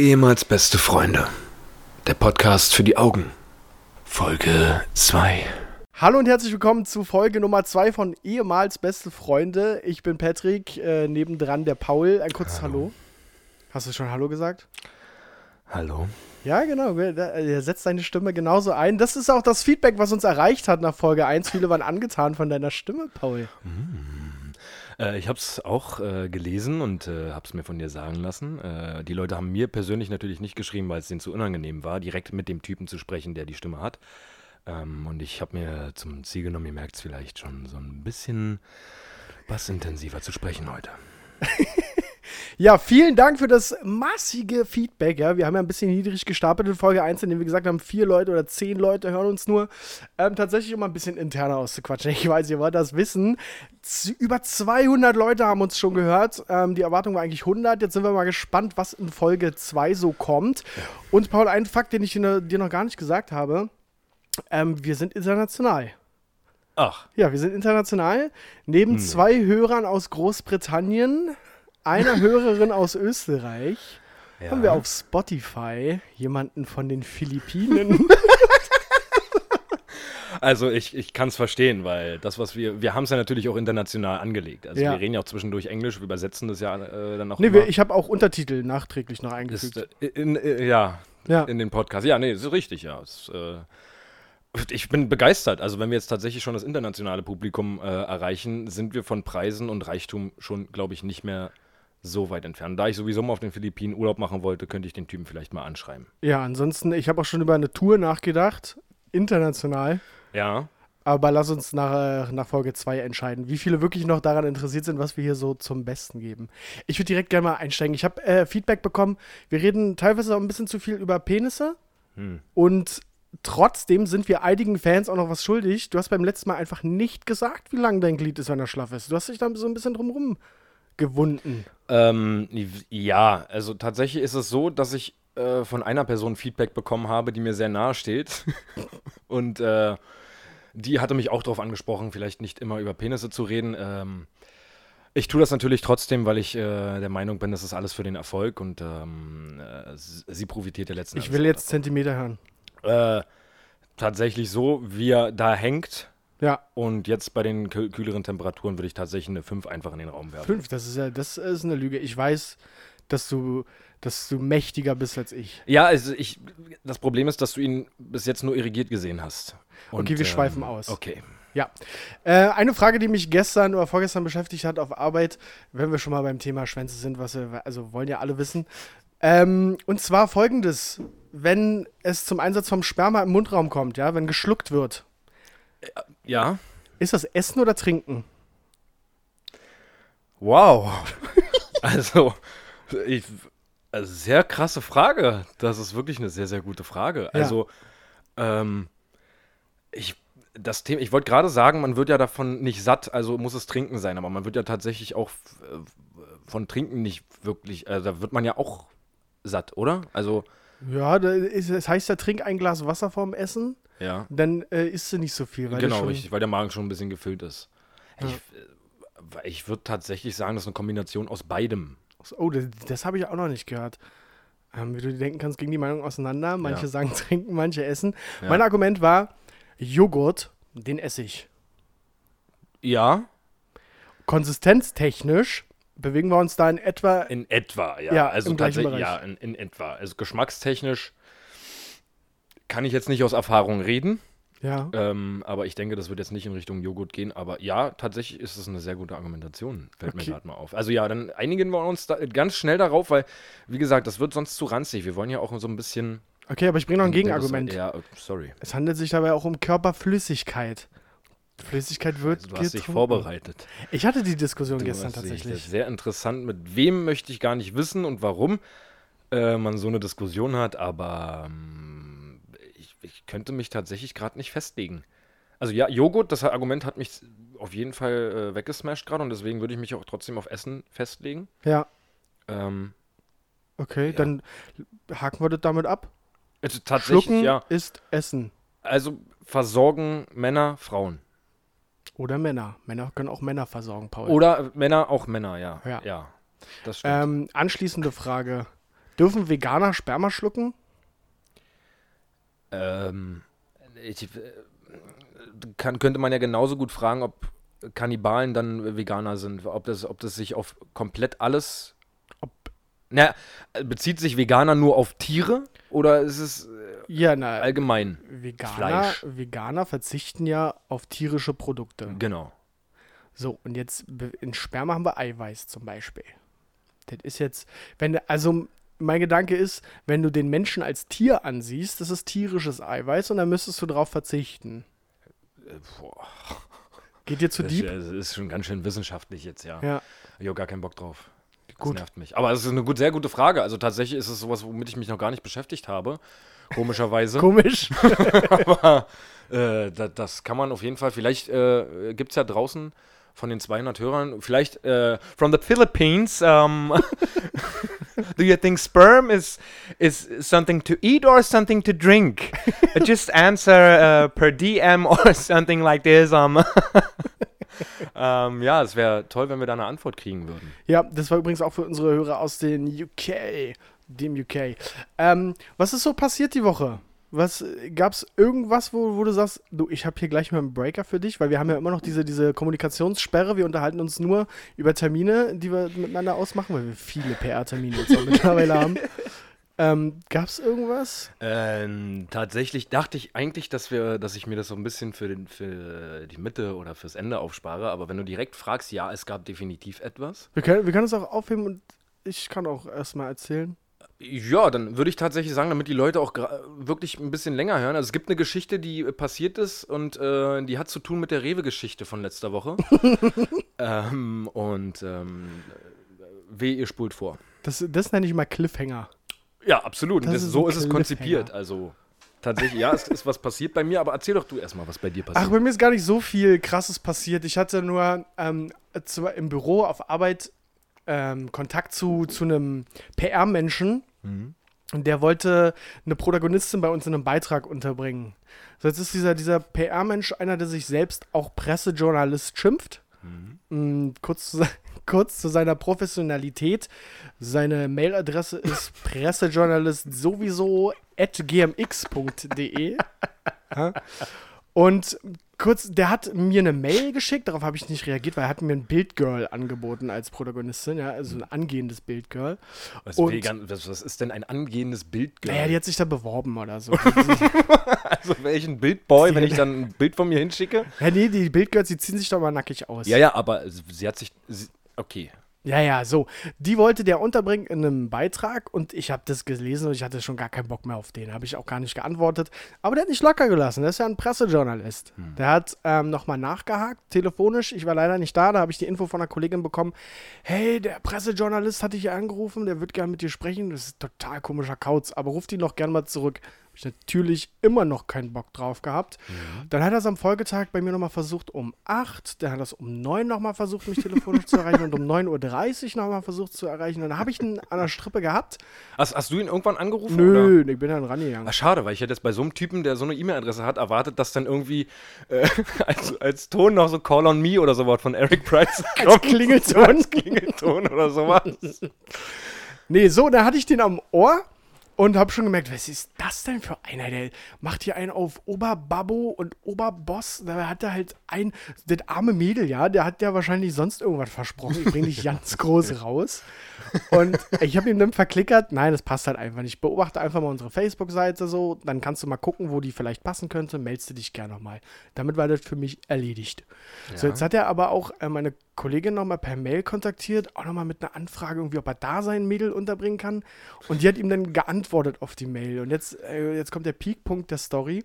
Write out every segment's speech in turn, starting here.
Ehemals beste Freunde. Der Podcast für die Augen. Folge 2. Hallo und herzlich willkommen zu Folge Nummer 2 von Ehemals beste Freunde. Ich bin Patrick, äh, nebendran der Paul. Ein kurzes Hallo. Hallo. Hast du schon Hallo gesagt? Hallo. Ja, genau. Er setzt deine Stimme genauso ein. Das ist auch das Feedback, was uns erreicht hat nach Folge 1. Viele waren angetan von deiner Stimme, Paul. Mm. Äh, ich habe es auch äh, gelesen und äh, habe es mir von dir sagen lassen. Äh, die Leute haben mir persönlich natürlich nicht geschrieben, weil es denen zu unangenehm war, direkt mit dem Typen zu sprechen, der die Stimme hat. Ähm, und ich habe mir zum Ziel genommen, ihr merkt es vielleicht schon, so ein bisschen bassintensiver zu sprechen heute. Ja, vielen Dank für das massige Feedback. Ja. Wir haben ja ein bisschen niedrig gestapelt in Folge 1, in dem wir gesagt haben, vier Leute oder zehn Leute hören uns nur. Ähm, tatsächlich, um ein bisschen interner auszuquatschen. Ich weiß, ihr wollt das wissen. Z über 200 Leute haben uns schon gehört. Ähm, die Erwartung war eigentlich 100. Jetzt sind wir mal gespannt, was in Folge 2 so kommt. Und Paul, ein Fakt, den ich dir noch gar nicht gesagt habe. Ähm, wir sind international. Ach. Ja, wir sind international. Neben hm. zwei Hörern aus Großbritannien einer Hörerin aus Österreich ja. haben wir auf Spotify jemanden von den Philippinen. Also ich, ich kann es verstehen, weil das, was wir, wir haben es ja natürlich auch international angelegt. Also ja. wir reden ja auch zwischendurch Englisch, wir übersetzen das ja äh, dann auch. Nee, wir, ich habe auch Untertitel nachträglich noch eingefügt. Ist, äh, in, in, ja, ja, in den Podcast. Ja, nee, ist richtig, ja. Es, äh, ich bin begeistert. Also wenn wir jetzt tatsächlich schon das internationale Publikum äh, erreichen, sind wir von Preisen und Reichtum schon, glaube ich, nicht mehr so weit entfernt. Da ich sowieso mal auf den Philippinen Urlaub machen wollte, könnte ich den Typen vielleicht mal anschreiben. Ja, ansonsten, ich habe auch schon über eine Tour nachgedacht, international. Ja. Aber lass uns nach, äh, nach Folge 2 entscheiden, wie viele wirklich noch daran interessiert sind, was wir hier so zum Besten geben. Ich würde direkt gerne mal einsteigen. Ich habe äh, Feedback bekommen. Wir reden teilweise auch ein bisschen zu viel über Penisse. Hm. Und trotzdem sind wir einigen Fans auch noch was schuldig. Du hast beim letzten Mal einfach nicht gesagt, wie lang dein Glied ist, wenn er schlaff ist. Du hast dich da so ein bisschen drumrum gewunden. Ähm, ja, also tatsächlich ist es so, dass ich äh, von einer Person Feedback bekommen habe, die mir sehr nahe steht. Und äh, die hatte mich auch darauf angesprochen, vielleicht nicht immer über Penisse zu reden. Ähm, ich tue das natürlich trotzdem, weil ich äh, der Meinung bin, das ist alles für den Erfolg und ähm, äh, sie profitiert der letzten Ich will jetzt Zentimeter hören. Äh, tatsächlich so, wie er da hängt, ja. Und jetzt bei den kühleren Temperaturen würde ich tatsächlich eine 5 einfach in den Raum werfen. 5, das ist ja, das ist eine Lüge. Ich weiß, dass du, dass du mächtiger bist als ich. Ja, also ich, das Problem ist, dass du ihn bis jetzt nur irrigiert gesehen hast. Und, okay, wir ähm, schweifen aus. Okay. Ja. Äh, eine Frage, die mich gestern oder vorgestern beschäftigt hat auf Arbeit, wenn wir schon mal beim Thema Schwänze sind, was wir, also wollen ja alle wissen. Ähm, und zwar folgendes: Wenn es zum Einsatz vom Sperma im Mundraum kommt, ja, wenn geschluckt wird, ja. Ist das Essen oder Trinken? Wow. also, ich, also, sehr krasse Frage. Das ist wirklich eine sehr, sehr gute Frage. Ja. Also, ähm, ich, das Thema, ich wollte gerade sagen, man wird ja davon nicht satt, also muss es Trinken sein, aber man wird ja tatsächlich auch äh, von Trinken nicht wirklich, also da wird man ja auch satt, oder? Also. Ja, das heißt ja, trink ein Glas Wasser vorm Essen. Ja. Dann äh, isst du nicht so viel. genau, richtig, weil der Magen schon ein bisschen gefüllt ist. Ja. Ich, äh, ich würde tatsächlich sagen, das ist eine Kombination aus beidem. Oh, das, das habe ich auch noch nicht gehört. Ähm, wie du dir denken kannst, gingen die Meinungen auseinander. Manche ja. sagen trinken, manche essen. Ja. Mein Argument war, Joghurt, den esse ich. Ja. Konsistenztechnisch bewegen wir uns da in etwa. In etwa, ja. ja also tatsächlich, ja, in, in etwa. Also geschmackstechnisch kann ich jetzt nicht aus Erfahrung reden. Ja. Ähm, aber ich denke, das wird jetzt nicht in Richtung Joghurt gehen. Aber ja, tatsächlich ist es eine sehr gute Argumentation. Fällt okay. mir gerade mal auf. Also ja, dann einigen wir uns ganz schnell darauf, weil, wie gesagt, das wird sonst zu ranzig. Wir wollen ja auch so ein bisschen. Okay, aber ich bringe noch ein Gegenargument. Ja, sorry. Es handelt sich dabei auch um Körperflüssigkeit. Flüssigkeit wird also, Du hast dich vorbereitet. Ich hatte die Diskussion du gestern tatsächlich. Sehr interessant. Mit wem möchte ich gar nicht wissen und warum äh, man so eine Diskussion hat, aber ähm, ich könnte mich tatsächlich gerade nicht festlegen. Also ja, Joghurt, das Argument hat mich auf jeden Fall äh, weggesmashed gerade und deswegen würde ich mich auch trotzdem auf Essen festlegen. Ja. Ähm, okay, ja. dann haken wir das damit ab. Also tatsächlich, Schlucken ja. ist Essen. Also versorgen Männer Frauen. Oder Männer. Männer können auch Männer versorgen, Paul. Oder Männer auch Männer, ja. Ja. ja das stimmt. Ähm, anschließende Frage. Dürfen Veganer Sperma schlucken? Ähm, ich, äh, kann, könnte man ja genauso gut fragen, ob Kannibalen dann Veganer sind, ob das, ob das sich auf komplett alles. Ob, na, bezieht sich Veganer nur auf Tiere oder ist es äh, ja, na, allgemein Veganer, Fleisch? Veganer verzichten ja auf tierische Produkte. Genau. So, und jetzt in Sperma haben wir Eiweiß zum Beispiel. Das ist jetzt, wenn, also mein Gedanke ist, wenn du den Menschen als Tier ansiehst, das ist tierisches Eiweiß und dann müsstest du darauf verzichten. Boah, Geht dir zu das, deep? ist- das ist schon ganz schön wissenschaftlich jetzt, ja. Ja, Ich habe gar keinen Bock drauf. Das Gut. nervt mich. Aber es ist eine gut, sehr gute Frage. Also tatsächlich ist es sowas, womit ich mich noch gar nicht beschäftigt habe. Komischerweise. komisch. Aber äh, da, das kann man auf jeden Fall. Vielleicht äh, gibt es ja draußen von den 200 Hörern, vielleicht äh, from the Philippines, um, do you think sperm is, is something to eat or something to drink? Just answer uh, per DM or something like this. Um, ähm, ja, es wäre toll, wenn wir da eine Antwort kriegen würden. Ja, das war übrigens auch für unsere Hörer aus den UK, dem UK. Ähm, was ist so passiert die Woche? Was gab es irgendwas, wo, wo du sagst, du, ich habe hier gleich mal einen Breaker für dich, weil wir haben ja immer noch diese, diese Kommunikationssperre. Wir unterhalten uns nur über Termine, die wir miteinander ausmachen, weil wir viele PR-Termine jetzt auch mittlerweile haben. Ähm, gab es irgendwas? Ähm, tatsächlich dachte ich eigentlich, dass wir, dass ich mir das so ein bisschen für, den, für die Mitte oder fürs Ende aufspare. Aber wenn du direkt fragst, ja, es gab definitiv etwas. Wir können, wir können es auch aufheben und ich kann auch erstmal erzählen. Ja, dann würde ich tatsächlich sagen, damit die Leute auch wirklich ein bisschen länger hören. Also es gibt eine Geschichte, die passiert ist und äh, die hat zu tun mit der Rewe-Geschichte von letzter Woche. ähm, und ähm, weh, ihr spult vor. Das, das nenne ich mal Cliffhanger. Ja, absolut. Das das, ist so ist es konzipiert. Also tatsächlich, ja, es ist was passiert bei mir, aber erzähl doch du erstmal, was bei dir passiert. Ach, bei mir ist gar nicht so viel Krasses passiert. Ich hatte nur ähm, im Büro auf Arbeit ähm, Kontakt zu, zu einem PR-Menschen. Mhm. Und der wollte eine Protagonistin bei uns in einem Beitrag unterbringen. So, jetzt ist dieser, dieser PR-Mensch einer, der sich selbst auch Pressejournalist schimpft. Mm, kurz, zu, kurz zu seiner Professionalität. Seine Mailadresse ist pressejournalist sowieso at gmx.de. Und kurz, der hat mir eine Mail geschickt, darauf habe ich nicht reagiert, weil er hat mir ein Bildgirl angeboten als Protagonistin, ja, also ein angehendes Bildgirl. Was, Und- was, was ist denn ein angehendes Bild? Naja, die hat sich da beworben oder so. also welchen Bildboy, wenn ich dann ein Bild von mir hinschicke? ja, nee, die Bildgirls, die ziehen sich doch mal nackig aus. Ja, ja, aber sie hat sich. Sie, okay. Ja, ja, so. Die wollte der unterbringen in einem Beitrag und ich habe das gelesen und ich hatte schon gar keinen Bock mehr auf den. Habe ich auch gar nicht geantwortet. Aber der hat nicht locker gelassen. Der ist ja ein Pressejournalist. Der hat ähm, nochmal nachgehakt, telefonisch. Ich war leider nicht da. Da habe ich die Info von einer Kollegin bekommen. Hey, der Pressejournalist hat dich hier angerufen. Der wird gerne mit dir sprechen. Das ist ein total komischer Kauz. Aber ruft ihn doch gern mal zurück. Ich natürlich immer noch keinen Bock drauf gehabt. Dann hat er es am Folgetag bei mir nochmal versucht um 8. Dann hat er es um 9 nochmal versucht, mich telefonisch zu erreichen und um 9.30 Uhr nochmal versucht zu erreichen. Dann habe ich ihn an der Strippe gehabt. Hast, hast du ihn irgendwann angerufen? Oder? Nö, ich bin dann rangegangen. Ach, schade, weil ich hätte jetzt bei so einem Typen, der so eine E-Mail-Adresse hat, erwartet, dass dann irgendwie äh, als, als Ton noch so Call on Me oder sowas von Eric Price kommt. Klingelton. Klingelton oder sowas. Nee, so, da hatte ich den am Ohr und habe schon gemerkt, was ist das denn für einer? Der macht hier einen auf Oberbabbo und Oberboss. Da hat er halt ein, das arme Mädel, ja, der hat ja wahrscheinlich sonst irgendwas versprochen. Ich bringe dich ganz groß raus. Und ich habe ihm dann verklickert, nein, das passt halt einfach nicht. Beobachte einfach mal unsere Facebook-Seite so, dann kannst du mal gucken, wo die vielleicht passen könnte. Meldest du dich gerne nochmal. Damit war das für mich erledigt. So, jetzt hat er aber auch äh, meine Kollegin nochmal per Mail kontaktiert, auch nochmal mit einer Anfrage, irgendwie, ob er da sein Mädel unterbringen kann. Und die hat ihm dann geantwortet auf die Mail. Und jetzt, äh, jetzt kommt der Peakpunkt der Story.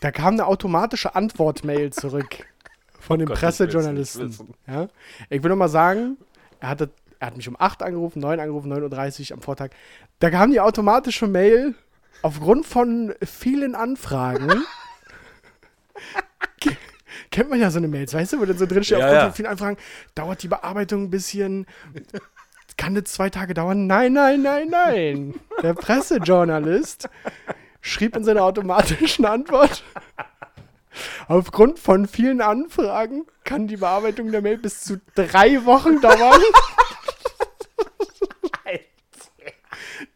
Da kam eine automatische Antwort-Mail zurück von dem Gott, ich Pressejournalisten. wissen. Ja? Ich will noch mal sagen, er, hatte, er hat mich um 8 angerufen, 9 angerufen, 9.30 Uhr am Vortag. Da kam die automatische Mail aufgrund von vielen Anfragen. Ke- Kennt man ja so eine Mails, weißt du, wo dann so drin steht, Ja, aufgrund ja. von vielen Anfragen, dauert die Bearbeitung ein bisschen, kann das zwei Tage dauern? Nein, nein, nein, nein. Der Pressejournalist schrieb in seiner automatischen Antwort, aufgrund von vielen Anfragen kann die Bearbeitung der Mail bis zu drei Wochen dauern.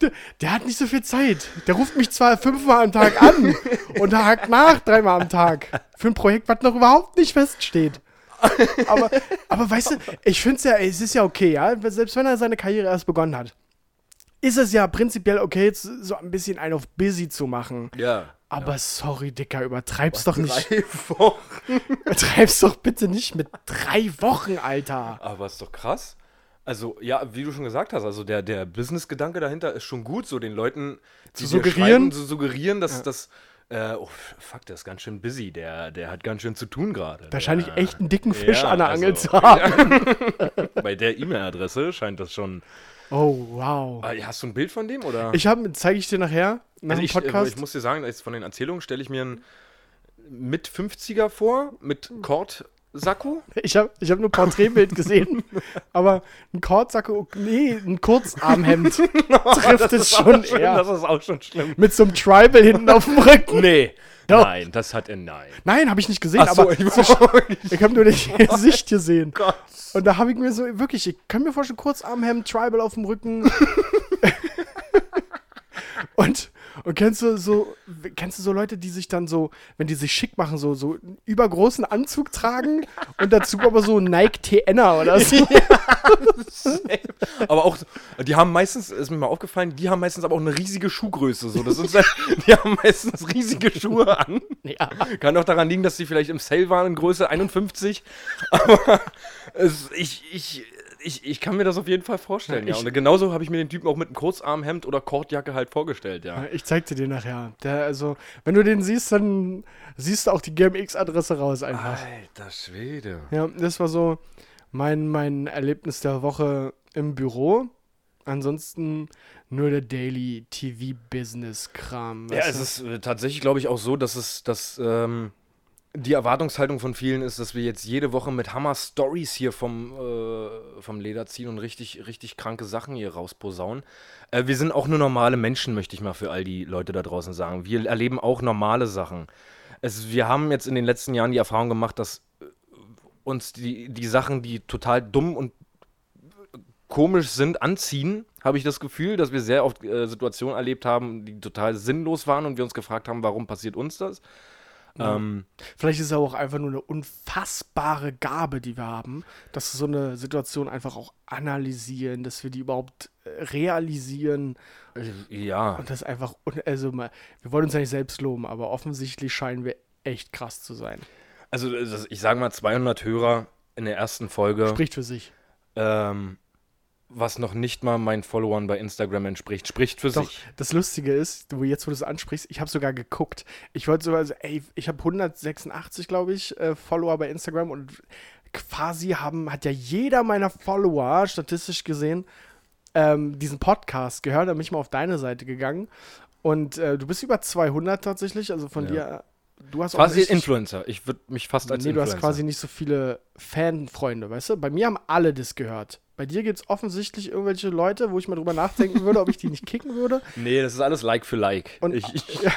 Der, der hat nicht so viel Zeit. Der ruft mich zwar fünfmal am Tag an und hakt nach dreimal am Tag. Für ein Projekt, was noch überhaupt nicht feststeht. Aber, aber weißt du, ich finde es ja, es ist ja okay, ja. Selbst wenn er seine Karriere erst begonnen hat, ist es ja prinzipiell okay, so ein bisschen einen auf busy zu machen. Ja. Aber sorry, Dicker, übertreib's doch nicht. Drei Wochen. Übertreib's doch bitte nicht mit drei Wochen, Alter. Aber ist doch krass. Also, ja, wie du schon gesagt hast, also der, der Business-Gedanke dahinter ist schon gut, so den Leuten Zu suggerieren? zu suggerieren, dass das. Äh, oh, fuck, der ist ganz schön busy, der, der hat ganz schön zu tun gerade. Wahrscheinlich Der- echt einen dicken Fisch Ja, an der Angel also- zu haben. Bei der E-Mail-Adresse scheint das schon. Oh, wow. Ah, Hast du ein Bild von dem? Oder? Ich habe, zeige ich dir nachher, nach Also dem ich, Podcast. äh, ich muss dir sagen, von den Erzählungen stelle ich mir einen mit 50er vor, mit Kordsacko. Ich habe ich hab nur ein Porträtbild gesehen, aber ein Kordsacko, nee, ein Kurzarmhemd trifft es schon eher. Das ist auch schon schlimm. Mit so einem Tribal hinten auf dem Rücken. Nee. Doch. Nein, das hat er nein. Nein, habe ich nicht gesehen, Ach so, aber ich- ich habe nur das Gesicht gesehen. Gott. Und da habe ich mir so, wirklich, ich kann mir vorstellen, Kurzarmhemd, Tribal auf dem Rücken. und, und kennst du so, kennst du so Leute, die sich dann so, wenn die sich schick machen, so, so einen übergroßen Anzug tragen und dazu aber so Nike TNer oder so. Aber auch, die haben meistens, ist mir mal aufgefallen, die haben meistens aber auch eine riesige Schuhgröße. So. Das ist, die haben meistens riesige Schuhe an. Ja. Kann auch daran liegen, dass sie vielleicht im Sale waren in Größe 51. Aber es, ich, ich, ich, ich kann mir das auf jeden Fall vorstellen. Ja, Ja, Und genauso habe ich mir den Typen auch mit einem Kurzarmhemd oder Kordjacke halt vorgestellt. Ja. Ich zeig dir den nachher. Der, also, wenn du den siehst, dann siehst du auch die GMX-Adresse raus einfach. Alter Schwede. Ja, das war so mein, mein Erlebnis der Woche im Büro. Ansonsten nur der Daily TV-Business-Kram. Ja, es ist äh, tatsächlich, glaube ich, auch so, dass es, dass ähm, die Erwartungshaltung von vielen ist, dass wir jetzt jede Woche mit Hammer-Stories hier vom, äh, vom Leder ziehen und richtig, richtig kranke Sachen hier rausposaunen. Äh, wir sind auch nur normale Menschen, möchte ich mal für all die Leute da draußen sagen. Wir erleben auch normale Sachen. Es, wir haben jetzt in den letzten Jahren die Erfahrung gemacht, dass äh, uns die, die Sachen, die total dumm und komisch sind, anziehen, habe ich das Gefühl, dass wir sehr oft äh, Situationen erlebt haben, die total sinnlos waren und wir uns gefragt haben, warum passiert uns das? Ähm, Vielleicht ist es auch einfach nur eine unfassbare Gabe, die wir haben, dass wir so eine Situation einfach auch analysieren, dass wir die überhaupt äh, realisieren ja, und das einfach, also mal, wir wollen uns ja nicht selbst loben, aber offensichtlich scheinen wir echt krass zu sein. also das, ich sage mal 200 Hörer in der ersten Folge, Spricht für sich. ähm, was noch nicht mal meinen Followern bei Instagram entspricht, spricht für Doch, sich. das Lustige ist, wo jetzt, wo du es ansprichst, ich habe sogar geguckt. Ich wollte sogar, also, ey, ich habe 186, glaube ich, äh, Follower bei Instagram und quasi haben, hat ja jeder meiner Follower, statistisch gesehen, ähm, diesen Podcast gehört, da bin ich mal auf deine Seite gegangen. Und äh, du bist über 200 tatsächlich, also von Ja. dir, du hast auch Quasi richtig- Influencer. Ich würde mich fast als Nee, du Influencer. hast quasi nicht so viele Fanfreunde, weißt du? Bei mir haben alle das gehört. Bei dir gibt es offensichtlich irgendwelche Leute, wo ich mal drüber nachdenken würde, ob ich die nicht kicken würde. Nee, das ist alles Like für Like. Und- ich, ich, Ja.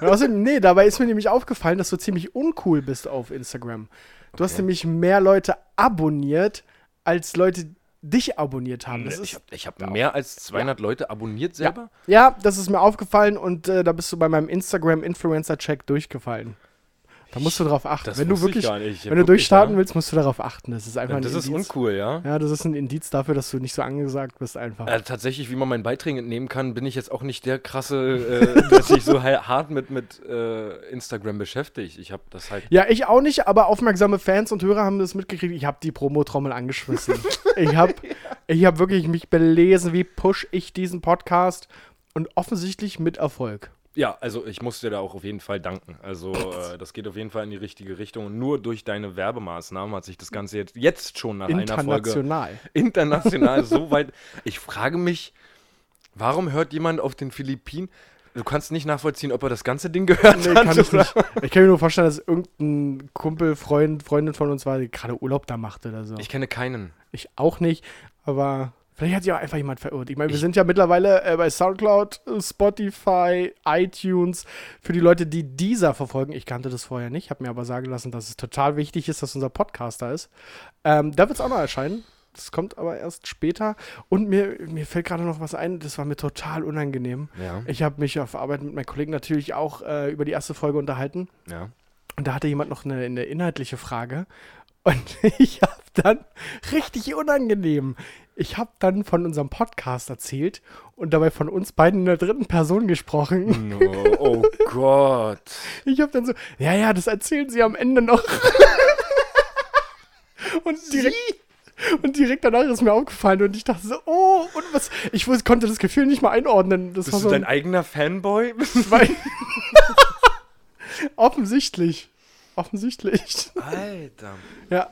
Und außerdem, nee, dabei ist mir nämlich aufgefallen, dass du ziemlich uncool bist auf Instagram. Du hast Okay. nämlich mehr Leute abonniert, als Leute dich abonniert haben. Das ich habe hab mehr als 200 Leute abonniert selber. ja, das ist mir aufgefallen und äh, da bist du bei meinem Instagram-Influencer-Check durchgefallen. Da musst du darauf achten. Das wenn du wirklich. Ja, wenn du durchstarten ja. willst, musst du darauf achten. Das ist einfach ein Das ist Indiz. uncool, ja. Ja, das ist ein Indiz dafür, dass du nicht so angesagt bist einfach. Äh, tatsächlich, wie man meinen Beiträgen entnehmen kann, bin ich jetzt auch nicht der krasse, äh, der sich so ha- hart mit, mit äh, Instagram beschäftigt. Ich habe das halt. Ja, ich auch nicht, aber aufmerksame Fans und Hörer haben das mitgekriegt. Ich habe die Promo-Trommel angeschmissen. ich habe ich hab wirklich mich belesen, wie push ich diesen Podcast und offensichtlich mit Erfolg. Ja, also ich muss dir da auch auf jeden Fall danken. Also äh, das geht auf jeden Fall in die richtige Richtung. Und nur durch deine Werbemaßnahmen hat sich das Ganze jetzt, jetzt schon nach einer Folge International. international so weit. Ich frage mich, warum hört jemand auf den Philippinen? Du kannst nicht nachvollziehen, ob er das ganze Ding gehört Nee, hat. kann ich nicht. Ich kann mir nur vorstellen, dass irgendein Kumpel, Freund, Freundin von uns war, die gerade Urlaub da macht oder so. Ich kenne keinen. Ich auch nicht, aber vielleicht hat sich auch einfach jemand verirrt. Ich meine, wir sind ja mittlerweile äh, bei Soundcloud, Spotify, iTunes. Für die Leute, die dieser verfolgen, ich kannte das vorher nicht, habe mir aber sagen lassen, dass es total wichtig ist, dass unser Podcast da ist. Ähm, da wird es auch noch erscheinen. Das kommt aber erst später. Und mir, mir fällt gerade noch was ein, das war mir total unangenehm. Ja. Ich habe mich auf Arbeit mit meinen Kollegen natürlich auch äh, über die erste Folge unterhalten. Ja. Und da hatte jemand noch eine, eine inhaltliche Frage. Und ich habe dann richtig unangenehm. Ich habe dann von unserem Podcast erzählt und dabei von uns beiden in der dritten Person gesprochen. No, oh Gott. Ich habe dann so, ja, ja, das erzählen sie am Ende noch. und direkt, und direkt danach ist mir aufgefallen und ich dachte so, oh, und was? Ich konnte das Gefühl nicht mal einordnen. Das Bist war du so dein ein, eigener Fanboy? offensichtlich. Offensichtlich. Alter. Ja.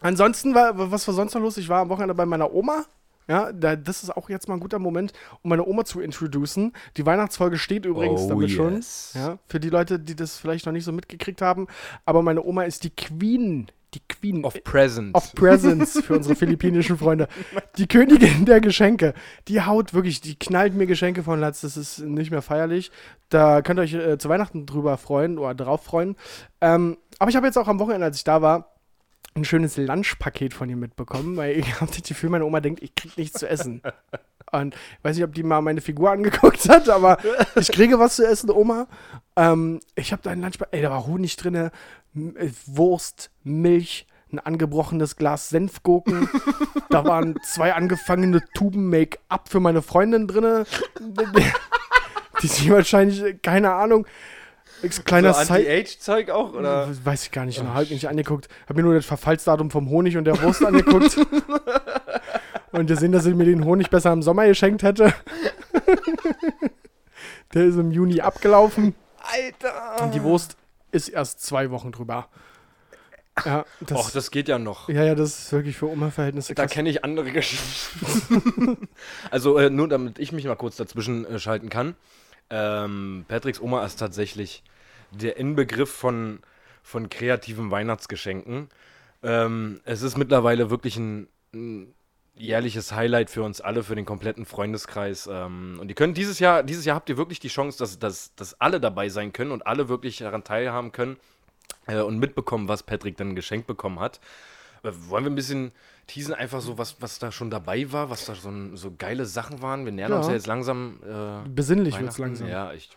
Ansonsten war, was war sonst noch los? Ich war am Wochenende bei meiner Oma. Ja, da, das ist auch jetzt mal ein guter Moment, um meine Oma zu introducen. Die Weihnachtsfolge steht übrigens Oh, damit schon. yes. Ja, für die Leute, die das vielleicht noch nicht so mitgekriegt haben. Aber meine Oma ist die Queen. Die Queen. Of Present. of Presents für unsere philippinischen Freunde. Die Königin der Geschenke. Die haut wirklich, die knallt mir Geschenke von Latz. Das ist nicht mehr feierlich. Da könnt ihr euch äh, zu Weihnachten drüber freuen oder drauf freuen. Ähm, aber ich habe jetzt auch am Wochenende, als ich da war, ein schönes Lunchpaket von ihr mitbekommen, weil ich habe das Gefühl, meine Oma denkt, ich krieg nichts zu essen. Und ich weiß nicht, ob die mal meine Figur angeguckt hat, aber ich kriege was zu essen, Oma. Ähm, ich habe da ein Lunchpaket, ey, da war Honig drin, Wurst, Milch, ein angebrochenes Glas Senfgurken. da waren zwei angefangene Tuben Make-up für meine Freundin drin. Die sie wahrscheinlich, keine Ahnung, kleiner so. Anti-Age-Zeug auch, oder? Weiß ich gar nicht, noch halb nicht angeguckt. Hab mir nur das Verfallsdatum vom Honig und der Wurst angeguckt. und gesehen, dass ich mir den Honig besser im Sommer geschenkt hätte. der ist im Juni abgelaufen. Alter! Und die Wurst ist erst zwei Wochen drüber. Ja, das, Och, das geht ja noch. ja, ja, das ist wirklich für Oma-Verhältnisse Da kenne ich andere Geschichten. also, äh, nur damit ich mich mal kurz dazwischen äh, schalten kann. Ähm, Patricks Oma ist tatsächlich der Inbegriff von, von kreativen Weihnachtsgeschenken. Ähm, es ist mittlerweile wirklich ein, ein jährliches Highlight für uns alle, für den kompletten Freundeskreis. Ähm, und ihr könnt dieses Jahr, dieses Jahr habt ihr wirklich die Chance, dass, dass, dass alle dabei sein können und alle wirklich daran teilhaben können äh, und mitbekommen, was Patrick dann geschenkt bekommen hat. Äh, wollen wir ein bisschen teasen, einfach so, was, was da schon dabei war, was da so, so geile Sachen waren? Wir nähern Ja. uns ja jetzt langsam. Äh, Besinnlich wird's Weihnachten. langsam. Ja, ich.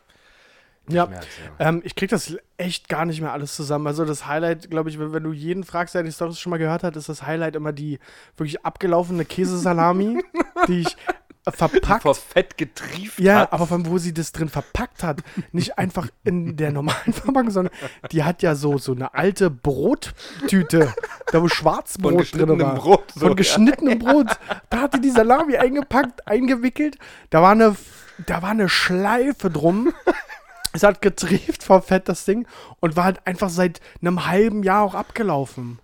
Ja. ich ja. Ähm, ich krieg das echt gar nicht mehr alles zusammen. Also das Highlight, glaube ich, wenn, wenn du jeden fragst, der die Storys schon mal gehört hat, ist das Highlight immer die wirklich abgelaufene Käsesalami, die ich verpackt. Vor Fett getrieft Ja, hat. aber allem, wo sie das drin verpackt hat. Nicht einfach in der normalen Verpackung, sondern die hat ja so, so eine alte Brottüte, da wo Von Schwarzbrot drin war. Brot, so, Von ja. geschnittenem Brot. Da hat die die Salami eingepackt, eingewickelt. Da war eine, da war eine Schleife drum. Es hat getrieft vor Fett, das Ding. Und war halt einfach seit einem halben Jahr auch abgelaufen.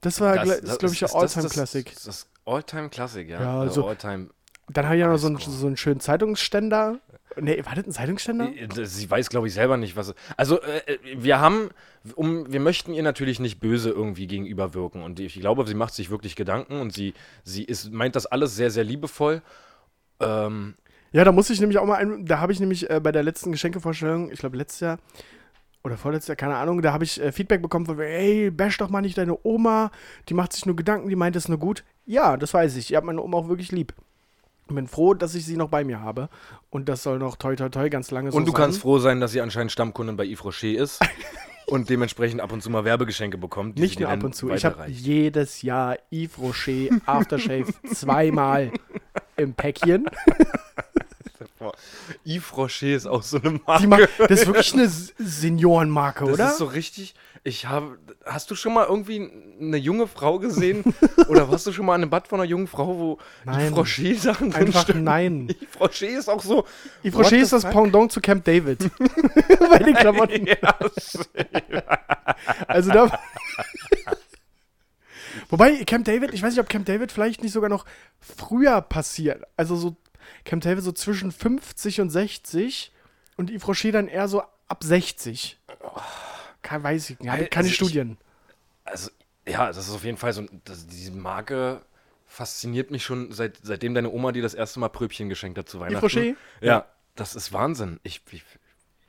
Das war, das, ist, glaube ich, der ist das-. Das, das Alltime-Classic, ja. Ja, Also so- Alltime. Dann habe ich ja noch so einen, so einen schönen Zeitungsständer. Nee, war das ein Zeitungsständer? Äh, Sie weiß, glaube ich, selber nicht, was. Also, äh, wir haben, um, wir möchten ihr natürlich nicht böse irgendwie gegenüberwirken. Und ich glaube, sie macht sich wirklich Gedanken und sie, sie ist, meint das alles sehr, sehr liebevoll. Ähm, Ja, da muss ich nämlich auch mal ein, da habe ich nämlich äh, bei der letzten Geschenkevorstellung, ich glaube letztes Jahr oder vorletztes Jahr, keine Ahnung, da habe ich äh, Feedback bekommen von, ey, bash doch mal nicht deine Oma, die macht sich nur Gedanken, die meint es nur gut. Ja, das weiß ich. Ich habe meine Oma auch wirklich lieb. Ich bin froh, dass ich sie noch bei mir habe. Und das soll noch toi toi toi ganz lange so und du sein. kannst froh sein, dass sie anscheinend Stammkundin bei Yves Rocher ist und dementsprechend ab und zu mal Werbegeschenke bekommt. Nicht nur ab und zu. Ich habe jedes Jahr Yves Rocher Aftershave zweimal im Päckchen. Boah, Yves Rocher ist auch so eine Marke. Die ma- das ist wirklich eine Seniorenmarke, Das oder? ist so richtig. Ich habe. Hast du schon mal irgendwie eine junge Frau gesehen? oder warst du schon mal an einem Bad von einer jungen Frau, wo Nein. Yves Rocher Sachen drin Einfach stehen? nein. Yves Rocher ist auch so. Yves Rocher ist das fuck? Pendant zu Camp David. Bei den Klamotten. Also da. Wobei, Camp David, ich weiß nicht, ob Camp David vielleicht nicht sogar noch früher passiert. Also so Camp David so zwischen 50 und 60 und Yves Rocher dann eher so ab 60. Kann, weiß ich nicht. Also Keine ich- Studien. also, ja, das ist auf jeden Fall so. Das, diese Marke fasziniert mich schon, seit, seitdem deine Oma dir das erste Mal Pröbchen geschenkt hat zu Weihnachten. Rocher? Ja, das ist Wahnsinn. Ich, ich,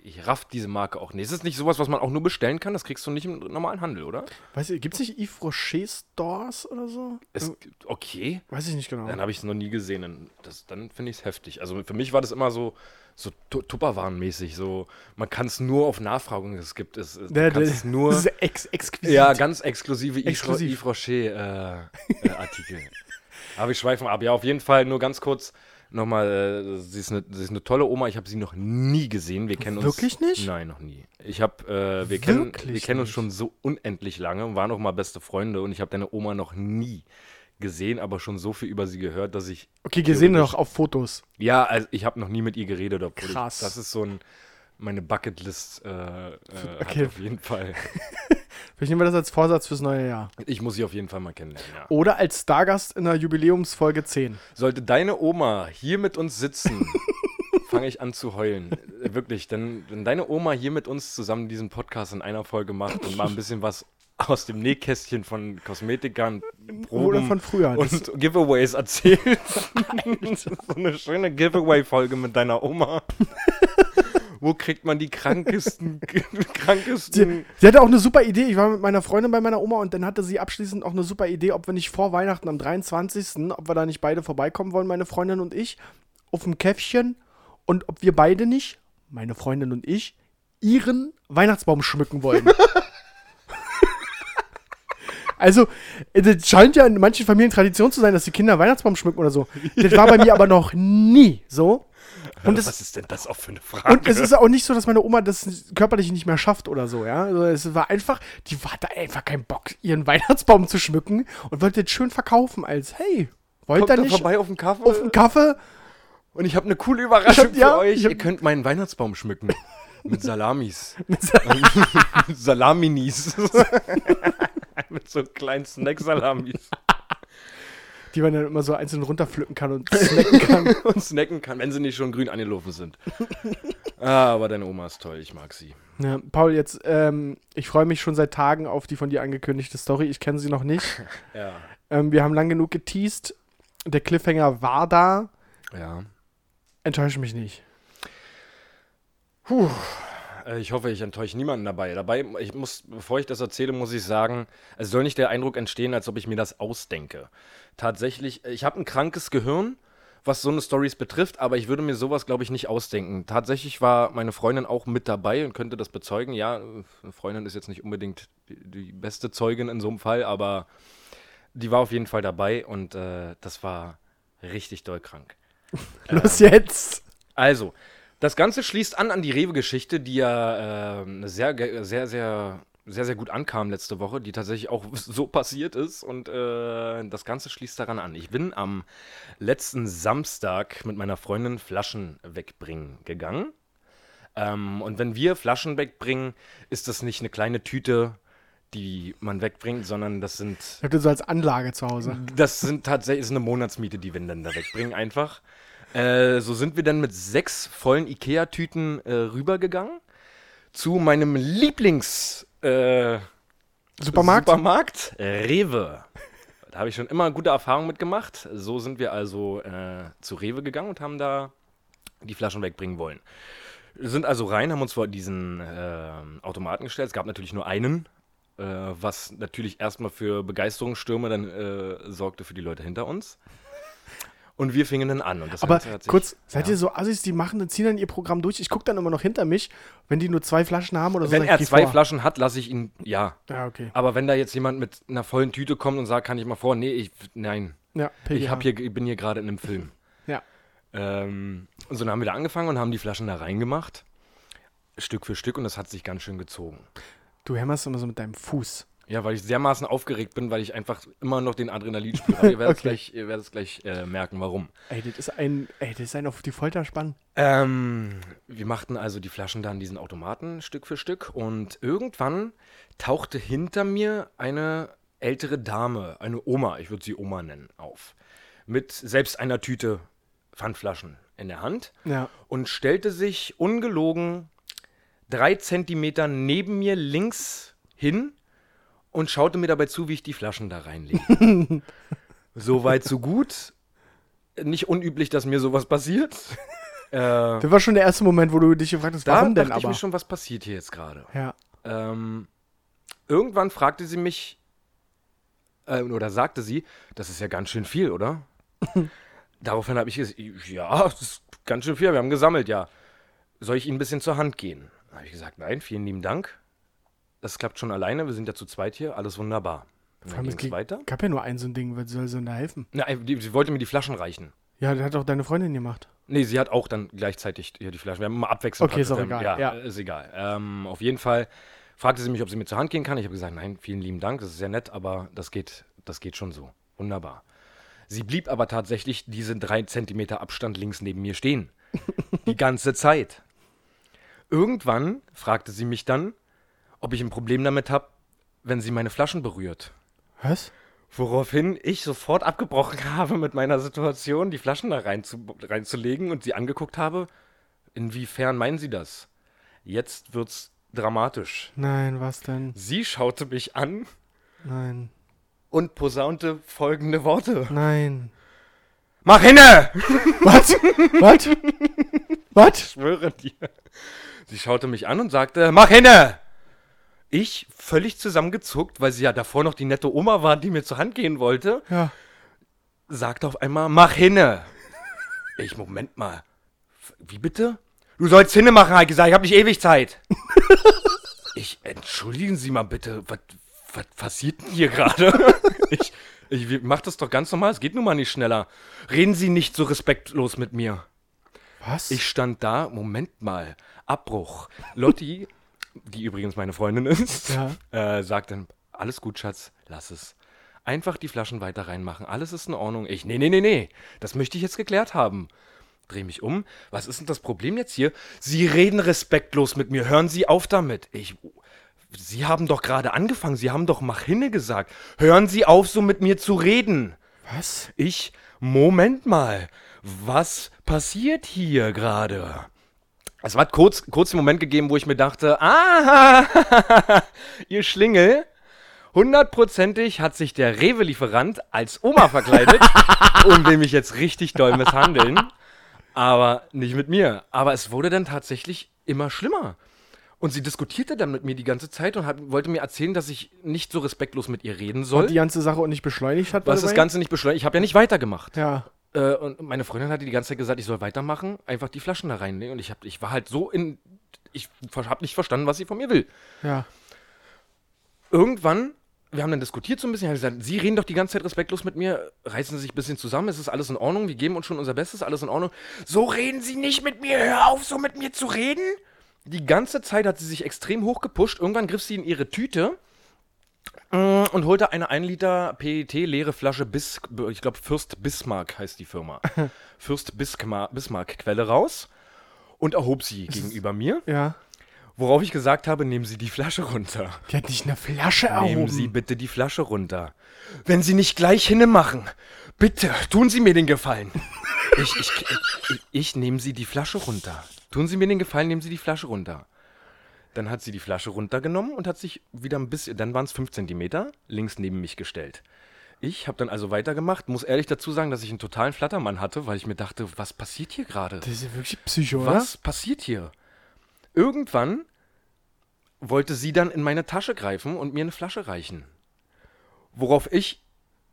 ich raff diese Marke auch nicht. Ist es nicht sowas, was man auch nur bestellen kann? Das kriegst du nicht im normalen Handel, oder? Weiß ich, gibt es nicht Yves Rocher Stores oder so? Es, okay. Weiß ich nicht genau. Dann habe ich es noch nie gesehen. Dann, das- dann finde ich es heftig. Also für mich war das immer so, so Tu- Tupperwaren-mäßig. So, man kann es nur auf Nachfragung, es gibt es. Du der- es nur. Das ist ex exquisit. Ja, ganz exklusive Yves, Exklusiv. Yves Rocher äh, äh, Artikel. Aber ich schweife mal ab. Ja, auf jeden Fall nur ganz kurz nochmal. Äh, sie, ist eine, sie ist eine tolle Oma. Ich habe sie noch nie gesehen. Wir kennen uns. Wirklich nicht? Nein, noch nie. Ich habe, äh, wir kennen, wir kennen uns schon so unendlich lange und waren auch mal beste Freunde. Und ich habe deine Oma noch nie gesehen, aber schon so viel über sie gehört, dass ich Okay, gesehen noch auf Fotos. ja, also ich habe noch nie mit ihr geredet. Obwohl Krass. Ich, das ist so ein meine Bucketlist äh, äh, Okay. auf jeden Fall. Vielleicht nehmen wir das als Vorsatz fürs neue Jahr. Ich muss sie auf jeden Fall mal kennenlernen. Ja. Oder als Stargast in der Jubiläumsfolge 10. Sollte deine Oma hier mit uns sitzen, fange ich an zu heulen. Wirklich, denn wenn deine Oma hier mit uns zusammen diesen Podcast in einer Folge macht und mal ein bisschen was aus dem Nähkästchen von Kosmetikern, Proben Oder von früher. Und Giveaways erzählt. so eine schöne Giveaway-Folge mit deiner Oma. Wo kriegt man die krankesten, krankesten Sie, sie hatte auch eine super Idee. Ich war mit meiner Freundin bei meiner Oma und dann hatte sie abschließend auch eine super Idee, ob wir nicht vor Weihnachten am 23., ob wir da nicht beide vorbeikommen wollen, meine Freundin und ich, auf dem Käffchen und ob wir beide nicht, meine Freundin und ich, ihren Weihnachtsbaum schmücken wollen. Also, äh, das scheint ja in manchen Familien Tradition zu sein, dass die Kinder Weihnachtsbaum schmücken oder so. Das war bei mir aber noch nie so. Und es, Was ist denn das auch für eine Frage? und es ist auch nicht so, dass meine Oma das körperlich nicht mehr schafft oder so, ja. Also es war einfach, die hatte einfach keinen Bock, ihren Weihnachtsbaum zu schmücken und wollte das schön verkaufen als, hey, wollt Kommt ihr nicht vorbei auf den Kaffee? auf einen Kaffee? Und ich habe eine coole Überraschung hab- ja, für euch. Ihr könnt meinen Weihnachtsbaum schmücken. Mit Salamis. Mit Salaminis. Mit so kleinen Snack-Salamis. Die man dann immer so einzeln runterpflücken kann und snacken kann. Und snacken kann, wenn sie nicht schon grün angelaufen sind. Ah, aber deine Oma ist toll. Ich mag sie. Ja, Paul, jetzt, ähm, ich freue mich schon seit Tagen auf die von dir angekündigte Story. Ich kenne sie noch nicht. Ja. ähm, wir haben lang genug geteased. Der Cliffhanger war da. Ja. Enttäusche mich nicht. Äh, Ich hoffe, ich enttäusche niemanden dabei. Dabei, ich muss, bevor ich das erzähle, muss ich sagen, es soll nicht der Eindruck entstehen, als ob ich mir das ausdenke. Tatsächlich, ich habe ein krankes Gehirn, was so eine Stories betrifft, aber ich würde mir sowas, glaube ich, nicht ausdenken. Tatsächlich war meine Freundin auch mit dabei und könnte das bezeugen. Ja, eine Freundin ist jetzt nicht unbedingt die, beste Zeugin in so einem Fall, aber die war auf jeden Fall dabei und äh, das war richtig doll krank. Los jetzt! Also, das Ganze schließt an an die Rewe-Geschichte, die ja ähm, sehr, sehr, sehr, sehr, sehr gut ankam letzte Woche, die tatsächlich auch so passiert ist. Und äh, das Ganze schließt daran an. Ich bin am letzten Samstag mit meiner Freundin Flaschen wegbringen gegangen. Ähm, und wenn wir Flaschen wegbringen, ist das nicht eine kleine Tüte, die man wegbringt, sondern das sind Ich hab das so als Anlage zu Hause. das sind tatsächlich ist eine Monatsmiete, die wir dann da wegbringen, einfach. Äh, so sind wir dann mit sechs vollen Ikea-Tüten äh, rübergegangen zu meinem Lieblings äh, Supermarkt? Supermarkt Rewe. Da habe ich schon immer gute Erfahrungen mitgemacht. So sind wir also äh, zu Rewe gegangen und haben da die Flaschen wegbringen wollen. Wir sind also rein, haben uns vor diesen äh, Automaten gestellt. Es gab natürlich nur einen, äh, was natürlich erstmal für Begeisterungsstürme dann sorgte für die Leute hinter uns. Und wir fingen dann an. Und das Aber sich- kurz, seid ja. ihr so Assis, die machen, dann ziehen dann ihr Programm durch? Ich gucke dann immer noch hinter mich, wenn die nur zwei Flaschen haben oder so. Wenn ich, er zwei vor. Flaschen hat, lasse ich ihn, ja. Ja, okay. Aber wenn da jetzt jemand mit einer vollen Tüte kommt und sagt, kann ich mal vor, nee, ich, nein, Ja, ich, PGH. hab hier, ich bin hier gerade in einem Film. Ja. Ähm, und so dann haben wir da angefangen und haben die Flaschen da reingemacht. Stück für Stück und das hat sich ganz schön gezogen. Du hämmerst immer so mit deinem Fuß. Ja, weil ich dermaßen aufgeregt bin, weil ich einfach immer noch den Adrenalin spüre. Aber ihr werdet es Okay. gleich, ihr werdet es gleich äh, merken, warum. Ey, das ist ein, ey, das ist ein auf die Folter spannen. Ähm, wir machten also die Flaschen da in diesen Automaten Stück für Stück und irgendwann tauchte hinter mir eine ältere Dame, eine Oma, ich würde sie Oma nennen, auf. Mit selbst einer Tüte Pfandflaschen in der Hand Ja. und stellte sich ungelogen drei Zentimeter neben mir links hin und schaute mir dabei zu, wie ich die Flaschen da reinlege. so weit, so gut. Nicht unüblich, dass mir sowas passiert. Äh, Das war schon der erste Moment, wo du dich gefragt hast, da warum denn dachte ich aber? mir schon, was passiert hier jetzt gerade? Ja. Ähm, irgendwann fragte sie mich, äh, oder sagte sie, das ist ja ganz schön viel, oder? Daraufhin habe ich gesagt, ja, das ist ganz schön viel, wir haben gesammelt, ja. Soll ich Ihnen ein bisschen zur Hand gehen? Da habe ich gesagt, nein, vielen lieben Dank. Das klappt schon alleine, wir sind ja zu zweit hier, alles wunderbar. Und Vor allem, es ging weiter. gab ja nur ein so ein Ding, was soll sie denn da helfen? Na, die, sie wollte mir die Flaschen reichen. Ja, das hat auch deine Freundin gemacht. Nee, sie hat auch dann gleichzeitig hier die Flaschen. Wir haben immer abwechselnd. Okay, ist auch egal, Ja, ja. ist egal. Ähm, auf jeden Fall fragte sie mich, ob sie mir zur Hand gehen kann. Ich habe gesagt, nein, vielen lieben Dank, das ist sehr nett, aber das geht, das geht schon so. Wunderbar. Sie blieb aber tatsächlich diesen drei Zentimeter Abstand links neben mir stehen. Die ganze Zeit. Irgendwann fragte sie mich dann, ob ich ein Problem damit habe, wenn sie meine Flaschen berührt. Was? Woraufhin ich sofort abgebrochen habe mit meiner Situation, die Flaschen da rein zu, reinzulegen und sie angeguckt habe. Inwiefern meinen Sie das? Jetzt wird's dramatisch. Nein, was denn? Sie schaute mich an Nein. und posaunte folgende Worte. Nein. Mach hinne! Was? Was? Was? Ich schwöre dir. Sie schaute mich an und sagte, mach hinne! Ich, völlig zusammengezuckt, weil sie ja davor noch die nette Oma war, die mir zur Hand gehen wollte, Ja. sagte auf einmal, mach hinne. Ich, Moment mal. Wie bitte? Du sollst hinne machen, ich gesagt, ich habe nicht ewig Zeit. ich, entschuldigen Sie mal bitte, was, was passiert denn hier gerade? ich, ich mach das doch ganz normal, es geht nun mal nicht schneller. Reden Sie nicht so respektlos mit mir. Was? Ich stand da, Moment mal, Abbruch. Lotti, die übrigens meine Freundin ist, Ja. äh, sagt dann, alles gut, Schatz, lass es. Einfach die Flaschen weiter reinmachen, alles ist in Ordnung. Ich, nee, nee, nee, nee, das möchte ich jetzt geklärt haben. Dreh mich um, was ist denn das Problem jetzt hier? Sie reden respektlos mit mir, hören Sie auf damit. Ich, Sie haben doch gerade angefangen, Sie haben doch mach hinne gesagt. Hören Sie auf, so mit mir zu reden. Was? Ich, Moment mal, was passiert hier gerade? Es hat kurz, kurz einen Moment gegeben, wo ich mir dachte, ah, ihr Schlingel, hundertprozentig hat sich der Rewe-Lieferant als Oma verkleidet und will mich jetzt richtig doll misshandeln. Aber nicht mit mir. Aber es wurde dann tatsächlich immer schlimmer. Und sie diskutierte dann mit mir die ganze Zeit und hat, wollte mir erzählen, dass ich nicht so respektlos mit ihr reden soll. Und die ganze Sache auch nicht beschleunigt hat, was das? Ganze nicht beschleunigt. Ich habe ja nicht weitergemacht. Ja. Äh, und meine Freundin hatte die ganze Zeit gesagt, ich soll weitermachen, einfach die Flaschen da reinlegen. Und ich, hab, ich war halt so in. Ich habe nicht verstanden, was sie von mir will. Ja. Irgendwann, wir haben dann diskutiert so ein bisschen, haben gesagt, Sie reden doch die ganze Zeit respektlos mit mir, reißen Sie sich ein bisschen zusammen, es ist alles in Ordnung, wir geben uns schon unser Bestes, alles in Ordnung. So reden Sie nicht mit mir, hör auf, so mit mir zu reden. Die ganze Zeit hat sie sich extrem hochgepusht. Irgendwann griff sie in ihre Tüte und holte eine 1 Liter PET leere Flasche Bis, ich glaube Fürst Bismarck heißt die Firma. Fürst Biskma- Bismarck Quelle raus und erhob sie gegenüber mir, Ja. worauf ich gesagt habe, nehmen Sie die Flasche runter. Die hat nicht eine Flasche erhoben. Nehmen Sie bitte die Flasche runter. Wenn Sie nicht gleich hinne machen, bitte tun Sie mir den Gefallen. Ich, ich, ich, ich nehme Sie die Flasche runter. Tun Sie mir den Gefallen, nehmen Sie die Flasche runter. Dann hat sie die Flasche runtergenommen und hat sich wieder ein bisschen, dann waren es 5 Zentimeter, links neben mich gestellt. Ich habe dann also weitergemacht, muss ehrlich dazu sagen, dass ich einen totalen Flattermann hatte, weil ich mir dachte, was passiert hier gerade? Das ist ja wirklich Psycho, oder? Was passiert hier? Irgendwann wollte sie dann in meine Tasche greifen und mir eine Flasche reichen. Worauf ich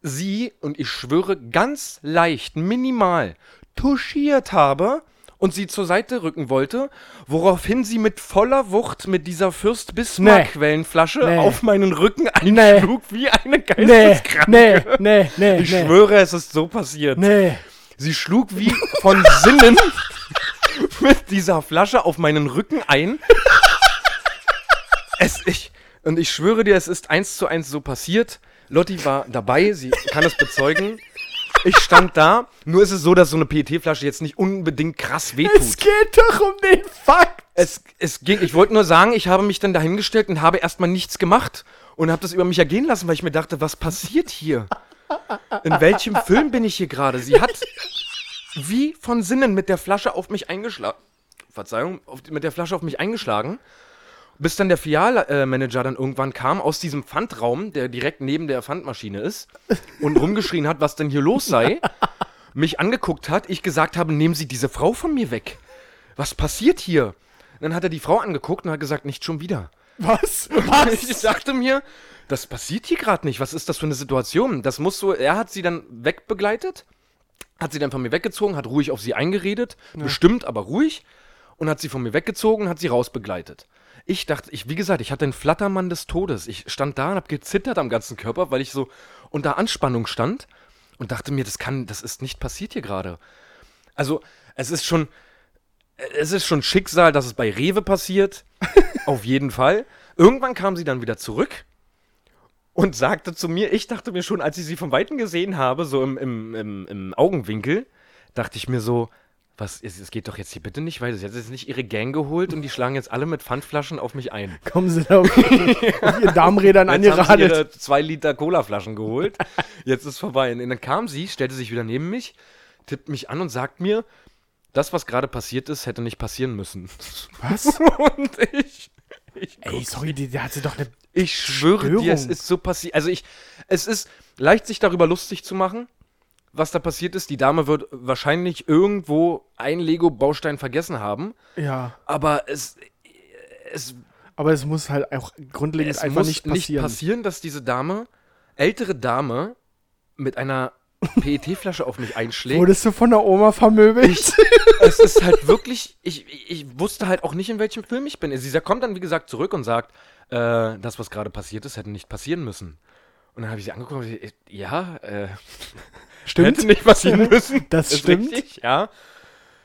sie, und ich schwöre ganz leicht, minimal, touchiert habe und sie zur Seite rücken wollte, woraufhin sie mit voller Wucht mit dieser Fürst Bismarck Quellenflasche Nee. auf meinen Rücken Nee. einschlug wie eine Nee, Geisteskranke. nee, nee, nee, Ich nee. schwöre, es ist so passiert. Nee. Sie schlug wie von Sinnen mit dieser Flasche auf meinen Rücken ein. Es, ich, und ich schwöre dir, es ist eins zu eins so passiert. Lotti war dabei, sie kann es bezeugen. Ich stand da, nur ist es so, dass so eine PET-Flasche jetzt nicht unbedingt krass Es wehtut. geht doch um den Fakt. Es, es ging, ich wollte nur sagen, ich habe mich dann dahingestellt und habe erstmal nichts gemacht und habe das über mich ergehen lassen, weil ich mir dachte, was passiert hier? In welchem Film bin ich hier gerade? Sie hat wie von Sinnen mit der Flasche auf mich eingeschlagen. Verzeihung, auf, mit der Flasche auf mich eingeschlagen. Bis dann der Filialmanager dann irgendwann kam aus diesem Pfandraum, der direkt neben der Pfandmaschine ist, und rumgeschrien hat, was denn hier los sei, mich angeguckt hat, ich gesagt habe, nehmen Sie diese Frau von mir weg. was passiert hier? Und dann hat er die Frau angeguckt und hat gesagt, nicht schon wieder. Was? Ich dachte mir, das passiert hier gerade nicht. Was ist das für eine Situation? Das muss so, er hat sie dann wegbegleitet, hat sie dann von mir weggezogen, hat ruhig auf sie eingeredet, bestimmt, aber ruhig, und hat sie von mir weggezogen, hat sie rausbegleitet. Ich dachte, ich, wie gesagt, ich hatte einen Flattermann des Todes. Ich stand da und habe gezittert am ganzen Körper, weil ich so unter Anspannung stand und dachte mir, das kann, das ist nicht passiert hier gerade. Also, es ist schon, es ist schon Schicksal, dass es bei Rewe passiert. Auf jeden Fall. Irgendwann kam sie dann wieder zurück und sagte zu mir, ich dachte mir schon, als ich sie von Weitem gesehen habe, so im, im, im, im Augenwinkel, dachte ich mir so, was, es, es geht doch jetzt hier bitte nicht weiter. Sie hat jetzt nicht ihre Gang geholt und die schlagen jetzt alle mit Pfandflaschen auf mich ein. Kommen sie da auf, auf ihren Darmrädern Jetzt haben sie angeradelt? ihre zwei Liter Colaflaschen geholt. Jetzt ist vorbei. Und dann kam sie, stellte sich wieder neben mich, tippt mich an und sagt mir, das, was gerade passiert ist, hätte nicht passieren müssen. Was? Und ich, ich Ey, sorry, die, die hat sie doch eine. Ich schwöre dir, es Störung. ist so passiert. Also ich, es ist leicht, sich darüber lustig zu machen, was da passiert ist. Die Dame wird wahrscheinlich irgendwo einen Lego-Baustein vergessen haben. Ja. Aber es, es, Aber es muss halt auch grundlegend es einfach muss nicht nicht passieren. passieren. dass diese Dame, ältere Dame, mit einer PET-Flasche auf mich einschlägt. Wurdest du von der Oma vermöbelt? es ist halt wirklich, ich, ich- ich wusste halt auch nicht, in welchem Film ich bin. Sie kommt dann, wie gesagt, zurück und sagt, äh, das, was gerade passiert ist, hätte nicht passieren müssen. Und dann habe ich sie angeguckt und gesagt, ja, äh, hätte nicht passieren müssen. Das Ist stimmt. Richtig, ja.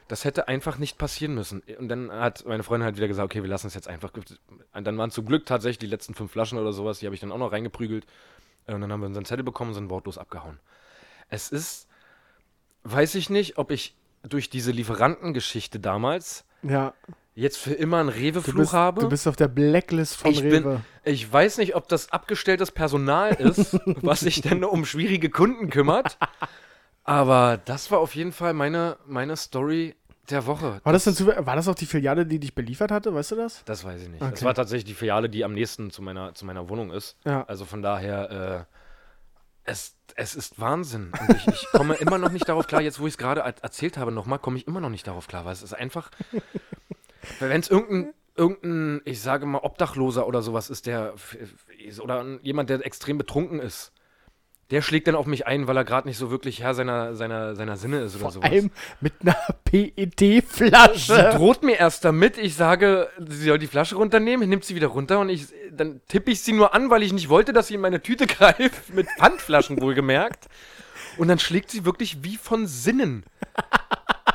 Das hätte einfach nicht passieren müssen. Und dann hat meine Freundin halt wieder gesagt, okay, wir lassen es jetzt einfach. Und dann waren zum Glück tatsächlich die letzten fünf Flaschen oder sowas, die habe ich dann auch noch reingeprügelt. Und dann haben wir unseren Zettel bekommen und sind wortlos abgehauen. Es ist, weiß ich nicht, ob ich durch diese Lieferantengeschichte damals Ja. Jetzt für immer einen Rewe-Fluch habe. du bist auf der Blacklist von ich, Rewe. bin, ich weiß nicht, ob das abgestelltes Personal ist, was sich denn um schwierige Kunden kümmert. Aber das war auf jeden Fall meine, meine Story der Woche. war, das denn zu, war das auch die Filiale, die dich beliefert hatte? Weißt du das? Das weiß ich nicht. Okay. Das war tatsächlich die Filiale, die am nächsten zu meiner, zu meiner Wohnung ist. Ja. Also von daher, äh, es, es ist Wahnsinn. Und ich, ich komme immer noch nicht darauf klar, jetzt wo ich es gerade er- erzählt habe, nochmal, komme ich immer noch nicht darauf klar, weil es ist einfach, wenn es irgendein, irgendein, ich sage mal, Obdachloser oder sowas ist, der, oder jemand, der extrem betrunken ist, der schlägt dann auf mich ein, weil er gerade nicht so wirklich Herr seiner, seiner, seiner Sinne ist oder Vor sowas. allem mit einer Sie PET-Flasche. droht mir erst damit, ich sage, sie soll die Flasche runternehmen, nimmt sie wieder runter und ich, dann tippe ich sie nur an, weil ich nicht wollte, dass sie in meine Tüte greift, mit Pfandflaschen wohlgemerkt. Und dann schlägt sie wirklich wie von Sinnen.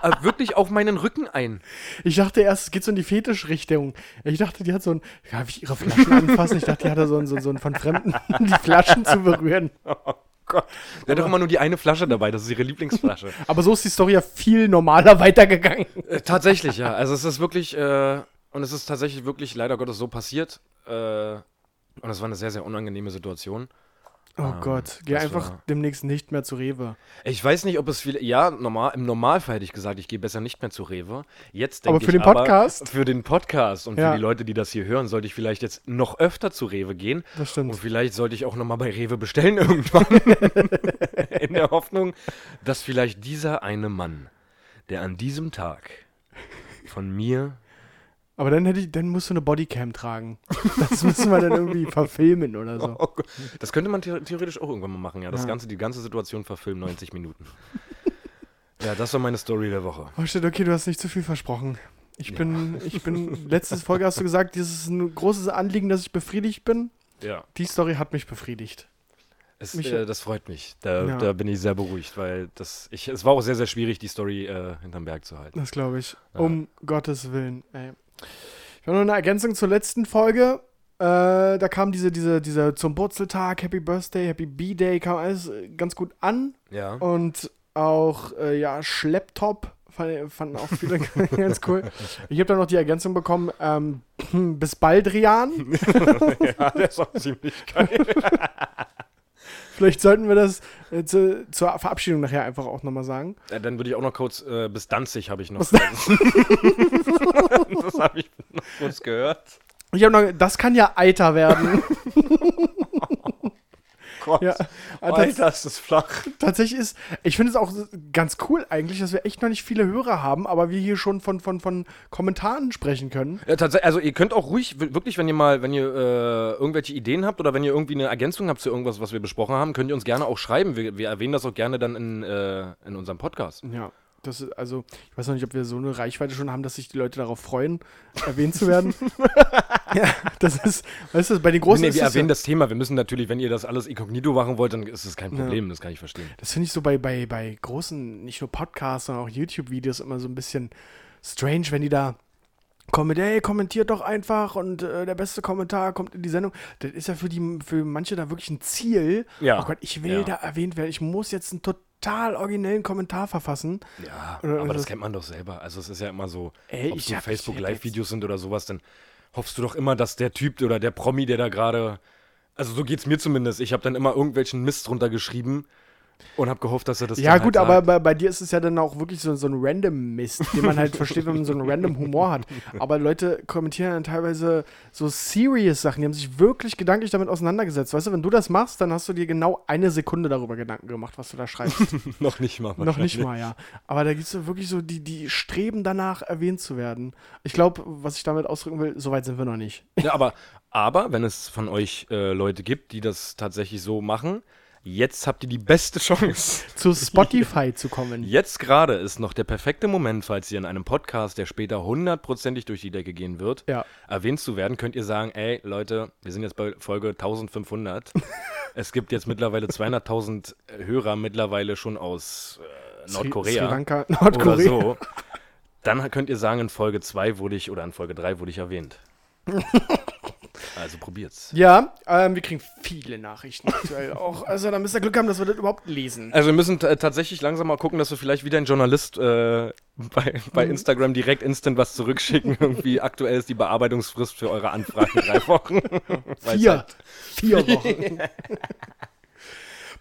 Äh, wirklich auf meinen Rücken ein. Ich dachte erst, es geht so in die Fetischrichtung. Ich dachte, die hat so ein. Darf ich ihre Flaschen anfassen? Ich dachte, die hat da so ein, so, so ein von Fremden, die Flaschen zu berühren. Oh Gott. Der hat doch immer nur die eine Flasche dabei, das ist ihre Lieblingsflasche. Aber so ist die Story ja viel normaler weitergegangen. Äh, tatsächlich, ja. Also es ist wirklich, äh, und es ist tatsächlich wirklich leider Gottes so passiert. Äh, und es war eine sehr, sehr unangenehme Situation. Oh Ähm, Gott, geh einfach war- demnächst nicht mehr zu Rewe. Ich weiß nicht, ob es viele. Ja, normal, im Normalfall hätte ich gesagt, ich gehe besser nicht mehr zu Rewe. Jetzt denke Aber für ich den Podcast? für den Podcast und Ja. für die Leute, die das hier hören, sollte ich vielleicht jetzt noch öfter zu Rewe gehen. Das stimmt. Und vielleicht sollte ich auch noch mal bei Rewe bestellen irgendwann. In der Hoffnung, dass vielleicht dieser eine Mann, der an diesem Tag von mir Aber dann hätte ich, dann musst du eine Bodycam tragen. Das müssen wir dann irgendwie verfilmen oder so. Oh. Das könnte man the theoretisch auch irgendwann mal machen, ja. Das Ja. Ganze, die ganze Situation verfilmen, 90 Minuten. ja, das war meine Story der Woche. Oh shit, okay, du hast nicht zu viel versprochen. Ich bin, ich bin, letzte Folge hast du gesagt, dieses ist ein großes Anliegen, dass ich befriedigt bin. Ja. Die Story hat mich befriedigt. Es, Mich- äh, das freut mich. Da, Ja. da bin ich sehr beruhigt, weil das, ich, es war auch sehr, sehr schwierig, die Story äh, hinterm Berg zu halten. Das glaube ich. Ja. Um Gottes Willen. Ey. Ich habe noch eine Ergänzung zur letzten Folge. Äh, da kam diese, diese, diese zum Purzeltag, Happy Birthday, Happy B-Day, kam alles äh, ganz gut an. Ja. Und auch, äh, ja, Schlepptop fand- fanden auch viele ganz cool. Ich habe dann noch die Ergänzung bekommen, ähm, bis bald, Rian. ja, der ist auch ziemlich geil. Vielleicht sollten wir das äh, zu, zur Verabschiedung nachher einfach auch nochmal sagen. Äh, dann würde ich auch noch kurz, äh, bis Danzig habe ich noch. Was- das habe ich noch kurz gehört. Ich habe noch, das kann ja Eiter werden. Gott. Ja, Alter, ist das flach. Tatsächlich ist, ich finde es auch ganz cool eigentlich, dass wir echt noch nicht viele Hörer haben, aber wir hier schon von, von, von Kommentaren sprechen können. Ja, tatsächlich, also ihr könnt auch ruhig, wirklich, wenn ihr mal, wenn ihr äh, irgendwelche Ideen habt oder wenn ihr irgendwie eine Ergänzung habt zu irgendwas, was wir besprochen haben, könnt ihr uns gerne auch schreiben. Wir, wir erwähnen das auch gerne dann in, äh, in unserem Podcast. Ja, das ist, also, ich weiß noch nicht, ob wir so eine Reichweite schon haben, dass sich die Leute darauf freuen, erwähnt zu werden. ja, das ist, weißt du, bei den großen nee, ist wir erwähnen ja, das Thema. Wir müssen natürlich, wenn ihr das alles inkognito machen wollt, dann ist das kein Problem, das kann ich verstehen. das finde ich so bei, bei, bei großen, nicht nur Podcasts, sondern auch YouTube-Videos immer so ein bisschen strange, wenn die da kommen, hey, kommentiert doch einfach und äh, der beste Kommentar kommt in die Sendung. Das ist ja für, die, für manche da wirklich ein Ziel. Ja. Oh Gott, ich will Ja. da erwähnt werden. Ich muss jetzt einen total originellen Kommentar verfassen. Ja, Oder- aber das kennt man doch selber. Also es ist ja immer so, Ey, ob es so hab- ich Facebook hab Live-Videos sind oder sowas, dann hoffst du doch immer, dass der Typ oder der Promi, der da gerade, also so geht's mir zumindest. Ich habe dann immer irgendwelchen Mist drunter geschrieben und habe gehofft, dass er das Ja, dann gut, halt aber bei, bei dir ist es ja dann auch wirklich so, so ein Random-Mist, den man halt versteht, wenn man so einen random Humor hat. Aber Leute kommentieren dann teilweise so serious Sachen, die haben sich wirklich gedanklich damit auseinandergesetzt. Weißt du, wenn du das machst, dann hast du dir genau eine Sekunde darüber Gedanken gemacht, was du da schreibst. noch nicht mal. Noch nicht mal, ja. Aber da gibt es wirklich so, die, die streben danach, erwähnt zu werden. Ich glaube, was ich damit ausdrücken will, so weit sind wir noch nicht. Ja, aber, aber wenn es von euch äh, Leute gibt, die das tatsächlich so machen, jetzt habt ihr die beste Chance. Zu Spotify zu kommen. Jetzt gerade ist noch der perfekte Moment, falls ihr in einem Podcast, der später hundertprozentig durch die Decke gehen wird, Ja. erwähnt zu werden, könnt ihr sagen, ey Leute, wir sind jetzt bei Folge 1500. es gibt jetzt mittlerweile 200.000 Hörer, mittlerweile schon aus äh, Nordkorea. Sri Lanka, oder Nordkorea. so. Dann könnt ihr sagen, in Folge 2 wurde ich, oder in Folge 3 wurde ich erwähnt. also probiert's. Ja, ähm, wir kriegen viele Nachrichten aktuell auch. Also da müsst ihr Glück haben, dass wir das überhaupt lesen. Also wir müssen t- tatsächlich langsam mal gucken, dass wir vielleicht wieder ein Journalist äh, bei, bei Mhm. Instagram direkt instant was zurückschicken. Irgendwie aktuell ist die Bearbeitungsfrist für eure Anfragen drei Wochen. Vier. halt- Vier Wochen.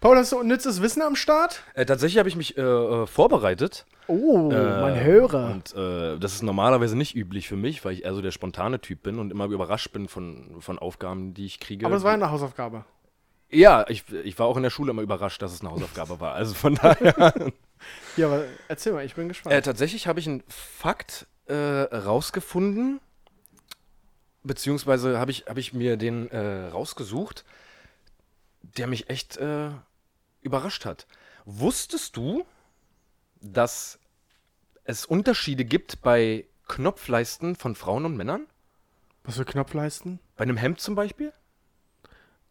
Paul, hast du unnützes Wissen am Start? Äh, tatsächlich habe ich mich äh, äh, vorbereitet. Oh, Äh, mein Hörer. Und äh, das ist normalerweise nicht üblich für mich, weil ich eher so der spontane Typ bin und immer überrascht bin von, von Aufgaben, die ich kriege. Aber es war eine Hausaufgabe. ja, ich, ich war auch in der Schule immer überrascht, dass es eine Hausaufgabe war. Also von daher. Ja, aber erzähl mal, ich bin gespannt. Äh, tatsächlich habe ich einen Fakt äh, rausgefunden, beziehungsweise habe ich, hab ich mir den äh, rausgesucht, der mich echt äh, überrascht hat. Wusstest du, dass es Unterschiede gibt bei Knopfleisten von Frauen und Männern? Was für Knopfleisten? Bei einem Hemd zum Beispiel?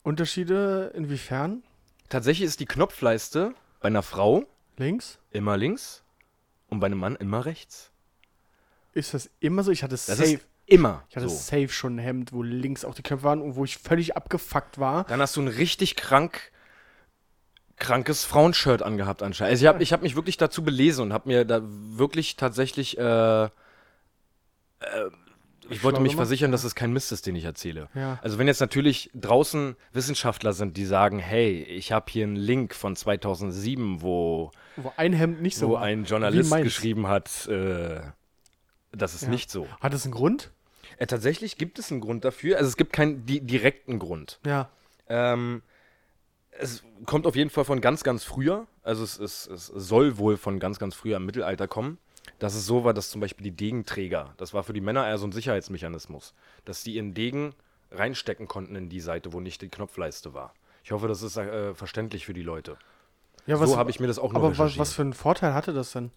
Unterschiede inwiefern? Tatsächlich ist die Knopfleiste bei einer Frau Links? immer links und bei einem Mann immer rechts. Ist das immer so? Ich hatte Das safe. ist immer Ich hatte so. safe schon ein Hemd, wo links auch die Knöpfe waren und wo ich völlig abgefuckt war. Dann hast du ein richtig krank, krankes Frauenshirt angehabt anscheinend. Also ich habe ich hab mich wirklich dazu belesen und habe mir da wirklich tatsächlich, äh, äh, ich wollte mich versichern, dass es kein Mist ist, den ich erzähle. Ja. Also wenn jetzt natürlich draußen Wissenschaftler sind, die sagen, hey, ich habe hier einen Link von 2007, wo, Wo ein Hemd nicht so wo war. ein Journalist geschrieben hat, äh, das ist Ja. nicht so. Hat das einen Grund? Äh, tatsächlich gibt es einen Grund dafür. Also es gibt keinen di direkten Grund. Ja. Ähm, es kommt auf jeden Fall von ganz, ganz früher. Also es, es, es soll wohl von ganz, ganz früher im Mittelalter kommen. Dass es so war, dass zum Beispiel die Degenträger, das war für die Männer eher so ein Sicherheitsmechanismus, dass die ihren Degen reinstecken konnten in die Seite, wo nicht die Knopfleiste war. Ich hoffe, das ist äh, verständlich für die Leute. ja so habe ich mir das auch noch Aber was, für einen Vorteil hatte das denn?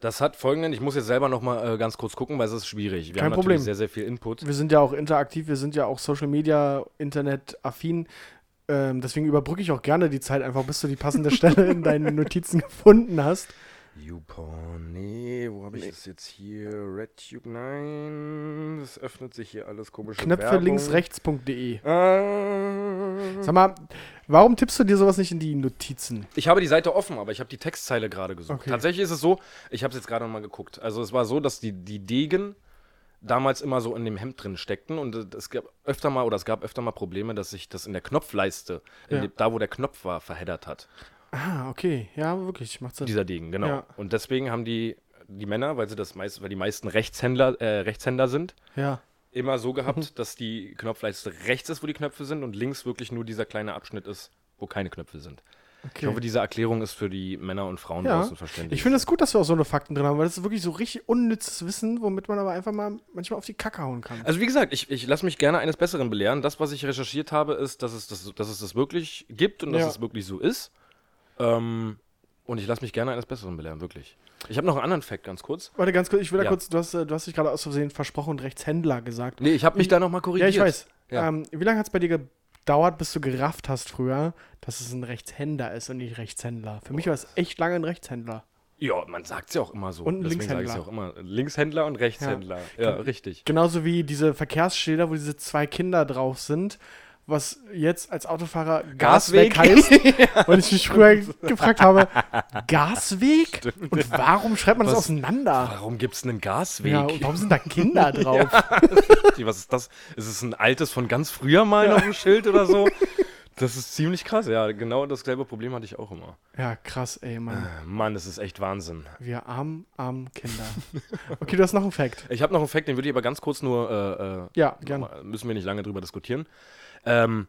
Das hat folgenden, ich muss jetzt selber noch mal äh, ganz kurz gucken, weil es ist schwierig. Wir Kein haben Problem. natürlich sehr, sehr viel Input. Wir sind ja auch interaktiv, wir sind ja auch Social Media, Internet affin. Ähm, deswegen überbrücke ich auch gerne die Zeit einfach, bis du die passende Stelle in deinen Notizen gefunden hast. YouPorn, nee, wo habe ich das jetzt hier? RedTube, nein, das öffnet sich hier alles komisch. Knöpfe links rechts.de. Äh, Sag mal, warum tippst du dir sowas nicht in die Notizen? ich habe die Seite offen, aber ich habe die Textzeile gerade gesucht. Okay. Tatsächlich ist es so, ich habe es jetzt gerade noch mal geguckt. Also es war so, dass die, die Degen damals immer so in dem Hemd drin steckten und äh, es gab öfter mal oder es gab öfter mal Probleme, dass sich das in der Knopfleiste, in Ja. dem, da wo der Knopf war, verheddert hat. Ah, okay. Ja, wirklich, macht Sinn. Dieser Degen, genau. Ja. Und deswegen haben die, die Männer, weil sie das meist, weil die meisten Rechtshändler, äh, Rechtshänder sind, Ja. immer so gehabt, dass die Knopfleiste rechts ist, wo die Knöpfe sind und links wirklich nur dieser kleine Abschnitt ist, wo keine Knöpfe sind. Okay. Ich hoffe, diese Erklärung ist für die Männer und Frauen Ja. draußen verständlich. Ich finde es gut, dass wir auch so eine Fakten drin haben, weil das ist wirklich so richtig unnützes Wissen, womit man aber einfach mal manchmal auf die Kacke hauen kann. Also wie gesagt, ich, ich lasse mich gerne eines Besseren belehren. Das, was ich recherchiert habe, ist, dass es das, dass es das wirklich gibt und dass Ja. es wirklich so ist. Ähm, und ich lasse mich gerne eines Besseren belehren, wirklich. Ich habe noch einen anderen Fact, ganz kurz. Warte, ganz kurz, ich will da Ja. kurz, du hast, äh, du hast dich gerade aus Versehen versprochen und Rechtshändler gesagt. Nee, ich habe mich da nochmal Ja, korrigiert. ich weiß. Ja. Ähm, wie lange hat es bei dir gedauert, bis du gerafft hast früher, dass es ein Rechtshänder ist und nicht Rechtshändler? Für mich war es echt lange ein Rechtshändler. Ja, man sagt es ja auch immer so. Und ein Deswegen Linkshändler. ja auch immer. Linkshändler und Rechtshändler. Ja, richtig. Genauso wie diese Verkehrsschilder, wo diese zwei Kinder drauf sind, was jetzt als Autofahrer Gasweg, Gasweg. heißt. Und ich mich früher gefragt habe, Gasweg? Und warum schreibt man das Was- auseinander? Warum gibt es einen Gasweg? Ja, und warum sind da Kinder drauf? Was ist das? Ist es ein altes von ganz früher mal auf dem Schild oder so? Das ist ziemlich krass, ja. Genau dasselbe Problem hatte ich auch immer. Ja, krass, ey, Mann. Äh, Mann, das ist echt Wahnsinn. Wir armen, armen Kinder. Okay, du hast noch einen Fact. Ich habe noch einen Fact, den würde ich aber ganz kurz nur, äh, äh, Ja, gern. nochmal- müssen wir nicht lange drüber diskutieren. Ähm,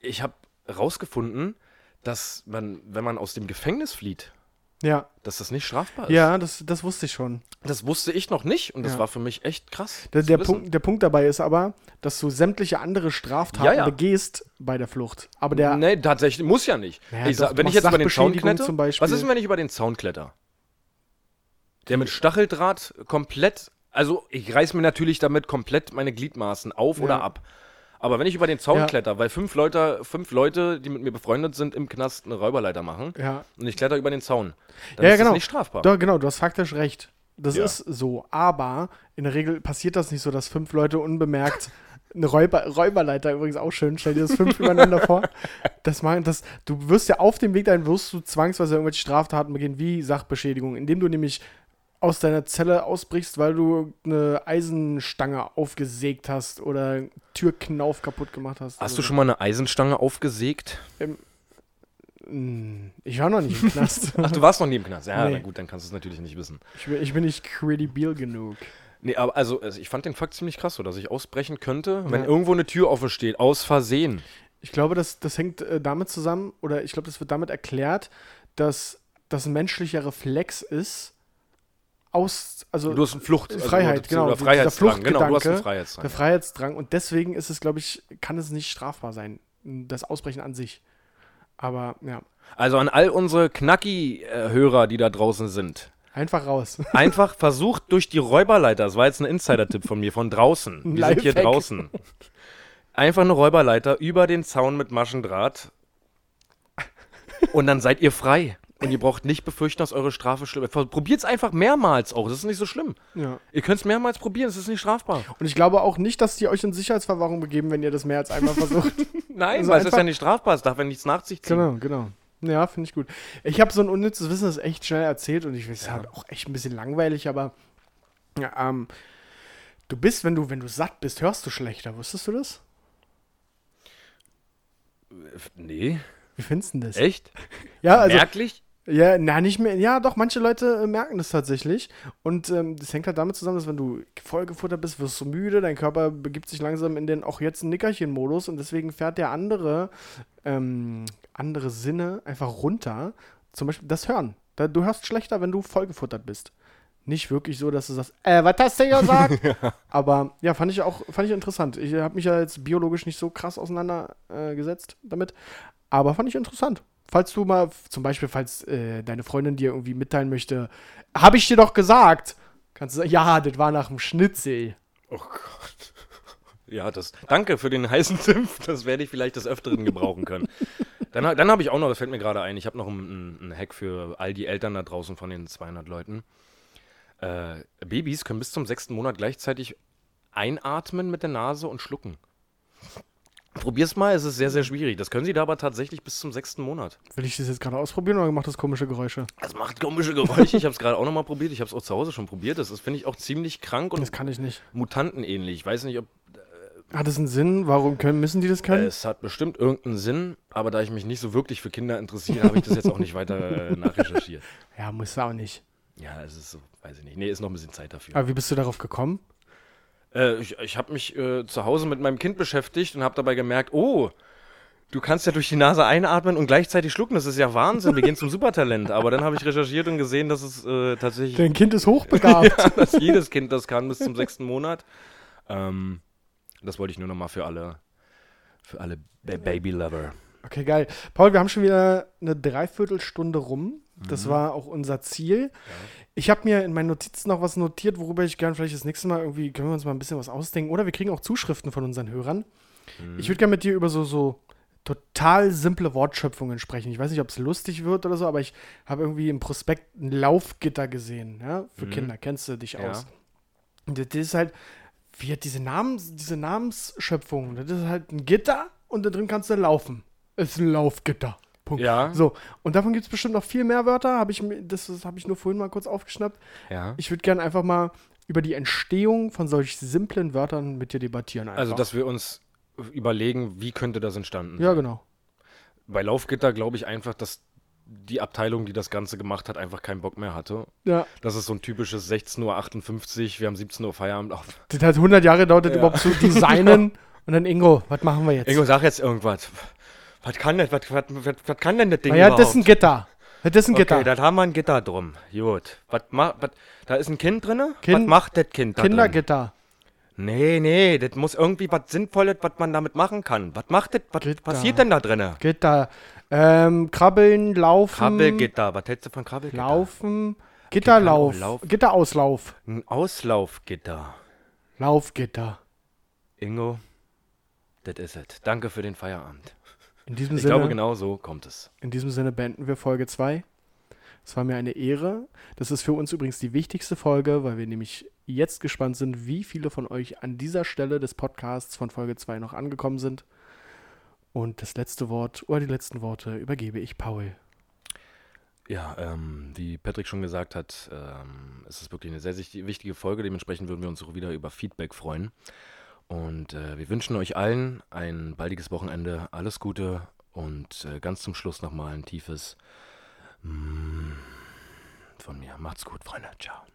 ich habe rausgefunden, dass man, wenn man aus dem Gefängnis flieht, Ja, dass das nicht strafbar ist. ja das, das wusste ich schon. Das wusste ich noch nicht und das Ja. war für mich echt krass. Der, der. Punkt, der Punkt dabei ist aber, dass du sämtliche andere Straftaten Ja, ja. begehst bei der Flucht. Aber der, nee, tatsächlich, muss ja nicht. Naja, ich sag, wenn ich jetzt über den Zaun kletter, zum Beispiel. was ist denn, wenn ich über den Zaun kletter? Der mit Stacheldraht komplett, also ich reiß mir natürlich damit komplett meine Gliedmaßen auf oder ab. Aber wenn ich über den Zaun Ja. kletter, weil fünf Leute, fünf Leute, die mit mir befreundet sind, im Knast eine Räuberleiter machen ja, und ich kletter über den Zaun, dann ja, ist genau. das nicht strafbar. Doch, genau, du hast faktisch recht. Das Ja. ist so. Aber in der Regel passiert das nicht so, dass fünf Leute unbemerkt eine Räuber, Räuberleiter übrigens auch schön. Stell dir das fünf übereinander vor. Das machen, das, du wirst ja auf dem Weg dahin, wirst du zwangsweise irgendwelche Straftaten begehen, wie Sachbeschädigung, indem du nämlich aus deiner Zelle ausbrichst, weil du eine Eisenstange aufgesägt hast oder einen Türknauf kaputt gemacht hast. Hast du schon mal eine Eisenstange aufgesägt? Hm, Ich war noch nicht im Knast. Ach, du warst noch nie im Knast. Ja, Nee. na gut, dann kannst du es natürlich nicht wissen. ich, bin, ich bin nicht credibil genug. Nee, aber also, also ich fand den Fakt ziemlich krass, so dass ich ausbrechen könnte, wenn Ja. irgendwo eine Tür offen steht, aus Versehen. Ich glaube, das, das hängt äh, damit zusammen, oder ich glaube, das wird damit erklärt, dass das ein menschlicher Reflex ist, aus, also Du hast eine Flucht. also, Freiheit, genau, Oder Freiheitsdrang. Genau, du hast einen Freiheitsdrang. der. Freiheitsdrang. Und deswegen ist es, glaube ich, kann es nicht strafbar sein, das Ausbrechen an sich. Aber ja, Also an all unsere Knacki-Hörer, die da draußen sind. einfach raus. Einfach versucht durch die Räuberleiter, das war jetzt ein Insider-Tipp von mir, von draußen. Ein Wir sind hier Lifehack. draußen. Einfach eine Räuberleiter über den Zaun mit Maschendraht. Und dann seid ihr frei. Und ihr braucht nicht befürchten, dass eure Strafe schlimm ist. Probiert es einfach mehrmals auch. Das ist nicht so schlimm. ja. Ihr könnt es mehrmals probieren, es ist nicht strafbar. Und ich glaube auch nicht, dass die euch in Sicherheitsverwahrung begeben, wenn ihr das mehr als einmal versucht. Nein, Also weil es ist ja nicht strafbar, es darf ja nichts nach sich ziehen. Genau, genau. Ja, finde ich gut. Ich habe so ein unnützes Wissen, das echt schnell erzählt und ich weiß, es ist halt auch echt ein bisschen langweilig, aber ja, ähm, du bist, wenn du, wenn du satt bist, hörst du schlechter. Wusstest du das? Nee, Wie findest du denn das? echt? Ja, also, Merklich? Ja, na, nicht mehr. Ja, doch, manche Leute äh, merken das tatsächlich. Und ähm, das hängt halt damit zusammen, dass wenn du vollgefuttert bist, wirst du müde, dein Körper begibt sich langsam in den auch jetzt Nickerchen-Modus und deswegen fährt der andere, ähm, andere Sinne einfach runter. Zum Beispiel das Hören. Da, du hörst schlechter, wenn du vollgefuttert bist. Nicht wirklich so, dass du sagst, äh, was hast du gesagt? Aber ja, fand ich auch, fand ich interessant. Ich habe mich ja jetzt biologisch nicht so krass auseinandergesetzt äh, damit. Aber fand ich interessant. Falls du mal, zum Beispiel, falls äh, deine Freundin dir irgendwie mitteilen möchte, habe ich dir doch gesagt. Kannst du sagen, ja, das war nach dem Schnitzel. Oh Gott. Ja, das. Danke für den heißen Tipp. Das werde ich vielleicht des Öfteren gebrauchen können. Dann, dann habe ich auch noch, das fällt mir gerade ein, ich habe noch einen, einen Hack für all die Eltern da draußen von den 200 Leuten. Äh, Babys können bis zum sechsten Monat gleichzeitig einatmen mit der Nase und schlucken. Probier's mal, es ist sehr, sehr schwierig. Das können sie da aber tatsächlich bis zum sechsten Monat. Will ich das jetzt gerade ausprobieren oder macht das komische Geräusche? Das macht komische Geräusche. Ich habe es gerade auch nochmal probiert. Ich habe es auch zu Hause schon probiert. Das ist, finde ich, auch ziemlich krank und Das kann ich nicht. mutantenähnlich. Ich weiß nicht, ob Hat es einen Sinn? Warum können, müssen die das können? Es hat bestimmt irgendeinen Sinn, aber da ich mich nicht so wirklich für Kinder interessiere, habe ich das jetzt auch nicht weiter äh, nachrecherchiert. ja, muss auch nicht. Ja, es ist so, weiß ich nicht. Nee, ist noch ein bisschen Zeit dafür. Aber wie bist du darauf gekommen? Äh, ich ich habe mich äh, zu Hause mit meinem Kind beschäftigt und habe dabei gemerkt, oh, du kannst ja durch die Nase einatmen und gleichzeitig schlucken. Das ist ja Wahnsinn. Wir gehen zum Supertalent. Aber dann habe ich recherchiert und gesehen, dass es äh, tatsächlich. Dein Kind ist hochbegabt. ja, dass jedes Kind das kann bis zum sechsten Monat. Ähm, das wollte ich nur noch mal für alle, für alle ba Baby-Lover. Okay, geil. Paul, wir haben schon wieder eine Dreiviertelstunde rum. Das Mhm. war auch unser Ziel. Ich habe mir in meinen Notizen noch was notiert, worüber ich gerne vielleicht das nächste Mal irgendwie, können wir uns mal ein bisschen was ausdenken. Oder wir kriegen auch Zuschriften von unseren Hörern. Mhm. Ich würde gerne mit dir über so, so total simple Wortschöpfungen sprechen. Ich weiß nicht, ob es lustig wird oder so, aber ich habe irgendwie im Prospekt ein Laufgitter gesehen, ja, für Mhm. Kinder. Kennst du dich Ja. aus? Und das ist halt, wie hat diese Namens, diese Namensschöpfung. Das ist halt ein Gitter und da drin kannst du laufen. Ist ein Laufgitter. Punkt. Ja. So, und davon gibt es bestimmt noch viel mehr Wörter. Hab ich, das das habe ich nur vorhin mal kurz aufgeschnappt. Ja. Ich würde gerne einfach mal über die Entstehung von solch simplen Wörtern mit dir debattieren. Einfach. Also, dass wir uns überlegen, wie könnte das entstanden Ja, sein. genau. Bei Laufgitter glaube ich einfach, dass die Abteilung, die das Ganze gemacht hat, einfach keinen Bock mehr hatte. Ja, Das ist so ein typisches 16.58 Uhr, wir haben 17 Uhr Feierabend. Auf. das hat 100 Jahre gedauert, Ja. überhaupt zu designen. Und dann Ingo, was machen wir jetzt? Ingo, sag jetzt irgendwas. Was kann das? Was, was, was, was kann denn das Ding naja, überhaupt? das ist ein Gitter. Das ist ein Gitter. Okay, da haben wir ein Gitter drum. Gut. Was ma, was, da ist ein Kind drin? Was Kind- macht das Kind da drin? Kindergitter. Nee, nee, das muss irgendwie was Sinnvolles, was man damit machen kann. Was macht das? Was Gitter. passiert denn da drin? Gitter. Ähm, krabbeln, laufen. Krabbelgitter. Was hältst du von Krabbelgitter? Laufen. Gitterlauf. laufen. Gitterauslauf. Ein Auslaufgitter. Laufgitter. Ingo, das ist es. Danke für den Feierabend. In diesem Ich Sinne. glaube, genau so kommt es. In diesem Sinne beenden wir Folge 2. Es war mir eine Ehre. Das ist für uns übrigens die wichtigste Folge, weil wir nämlich jetzt gespannt sind, wie viele von euch an dieser Stelle des Podcasts von Folge 2 noch angekommen sind. Und das letzte Wort oder die letzten Worte übergebe ich Paul. Ja, ähm, wie Patrick schon gesagt hat, ähm, es ist wirklich eine sehr wichtige Folge. Dementsprechend würden wir uns auch wieder über Feedback freuen. Und äh, wir wünschen euch allen ein baldiges Wochenende. Alles Gute und äh, ganz zum Schluss nochmal ein tiefes Mm von mir. Macht's gut, Freunde. Ciao.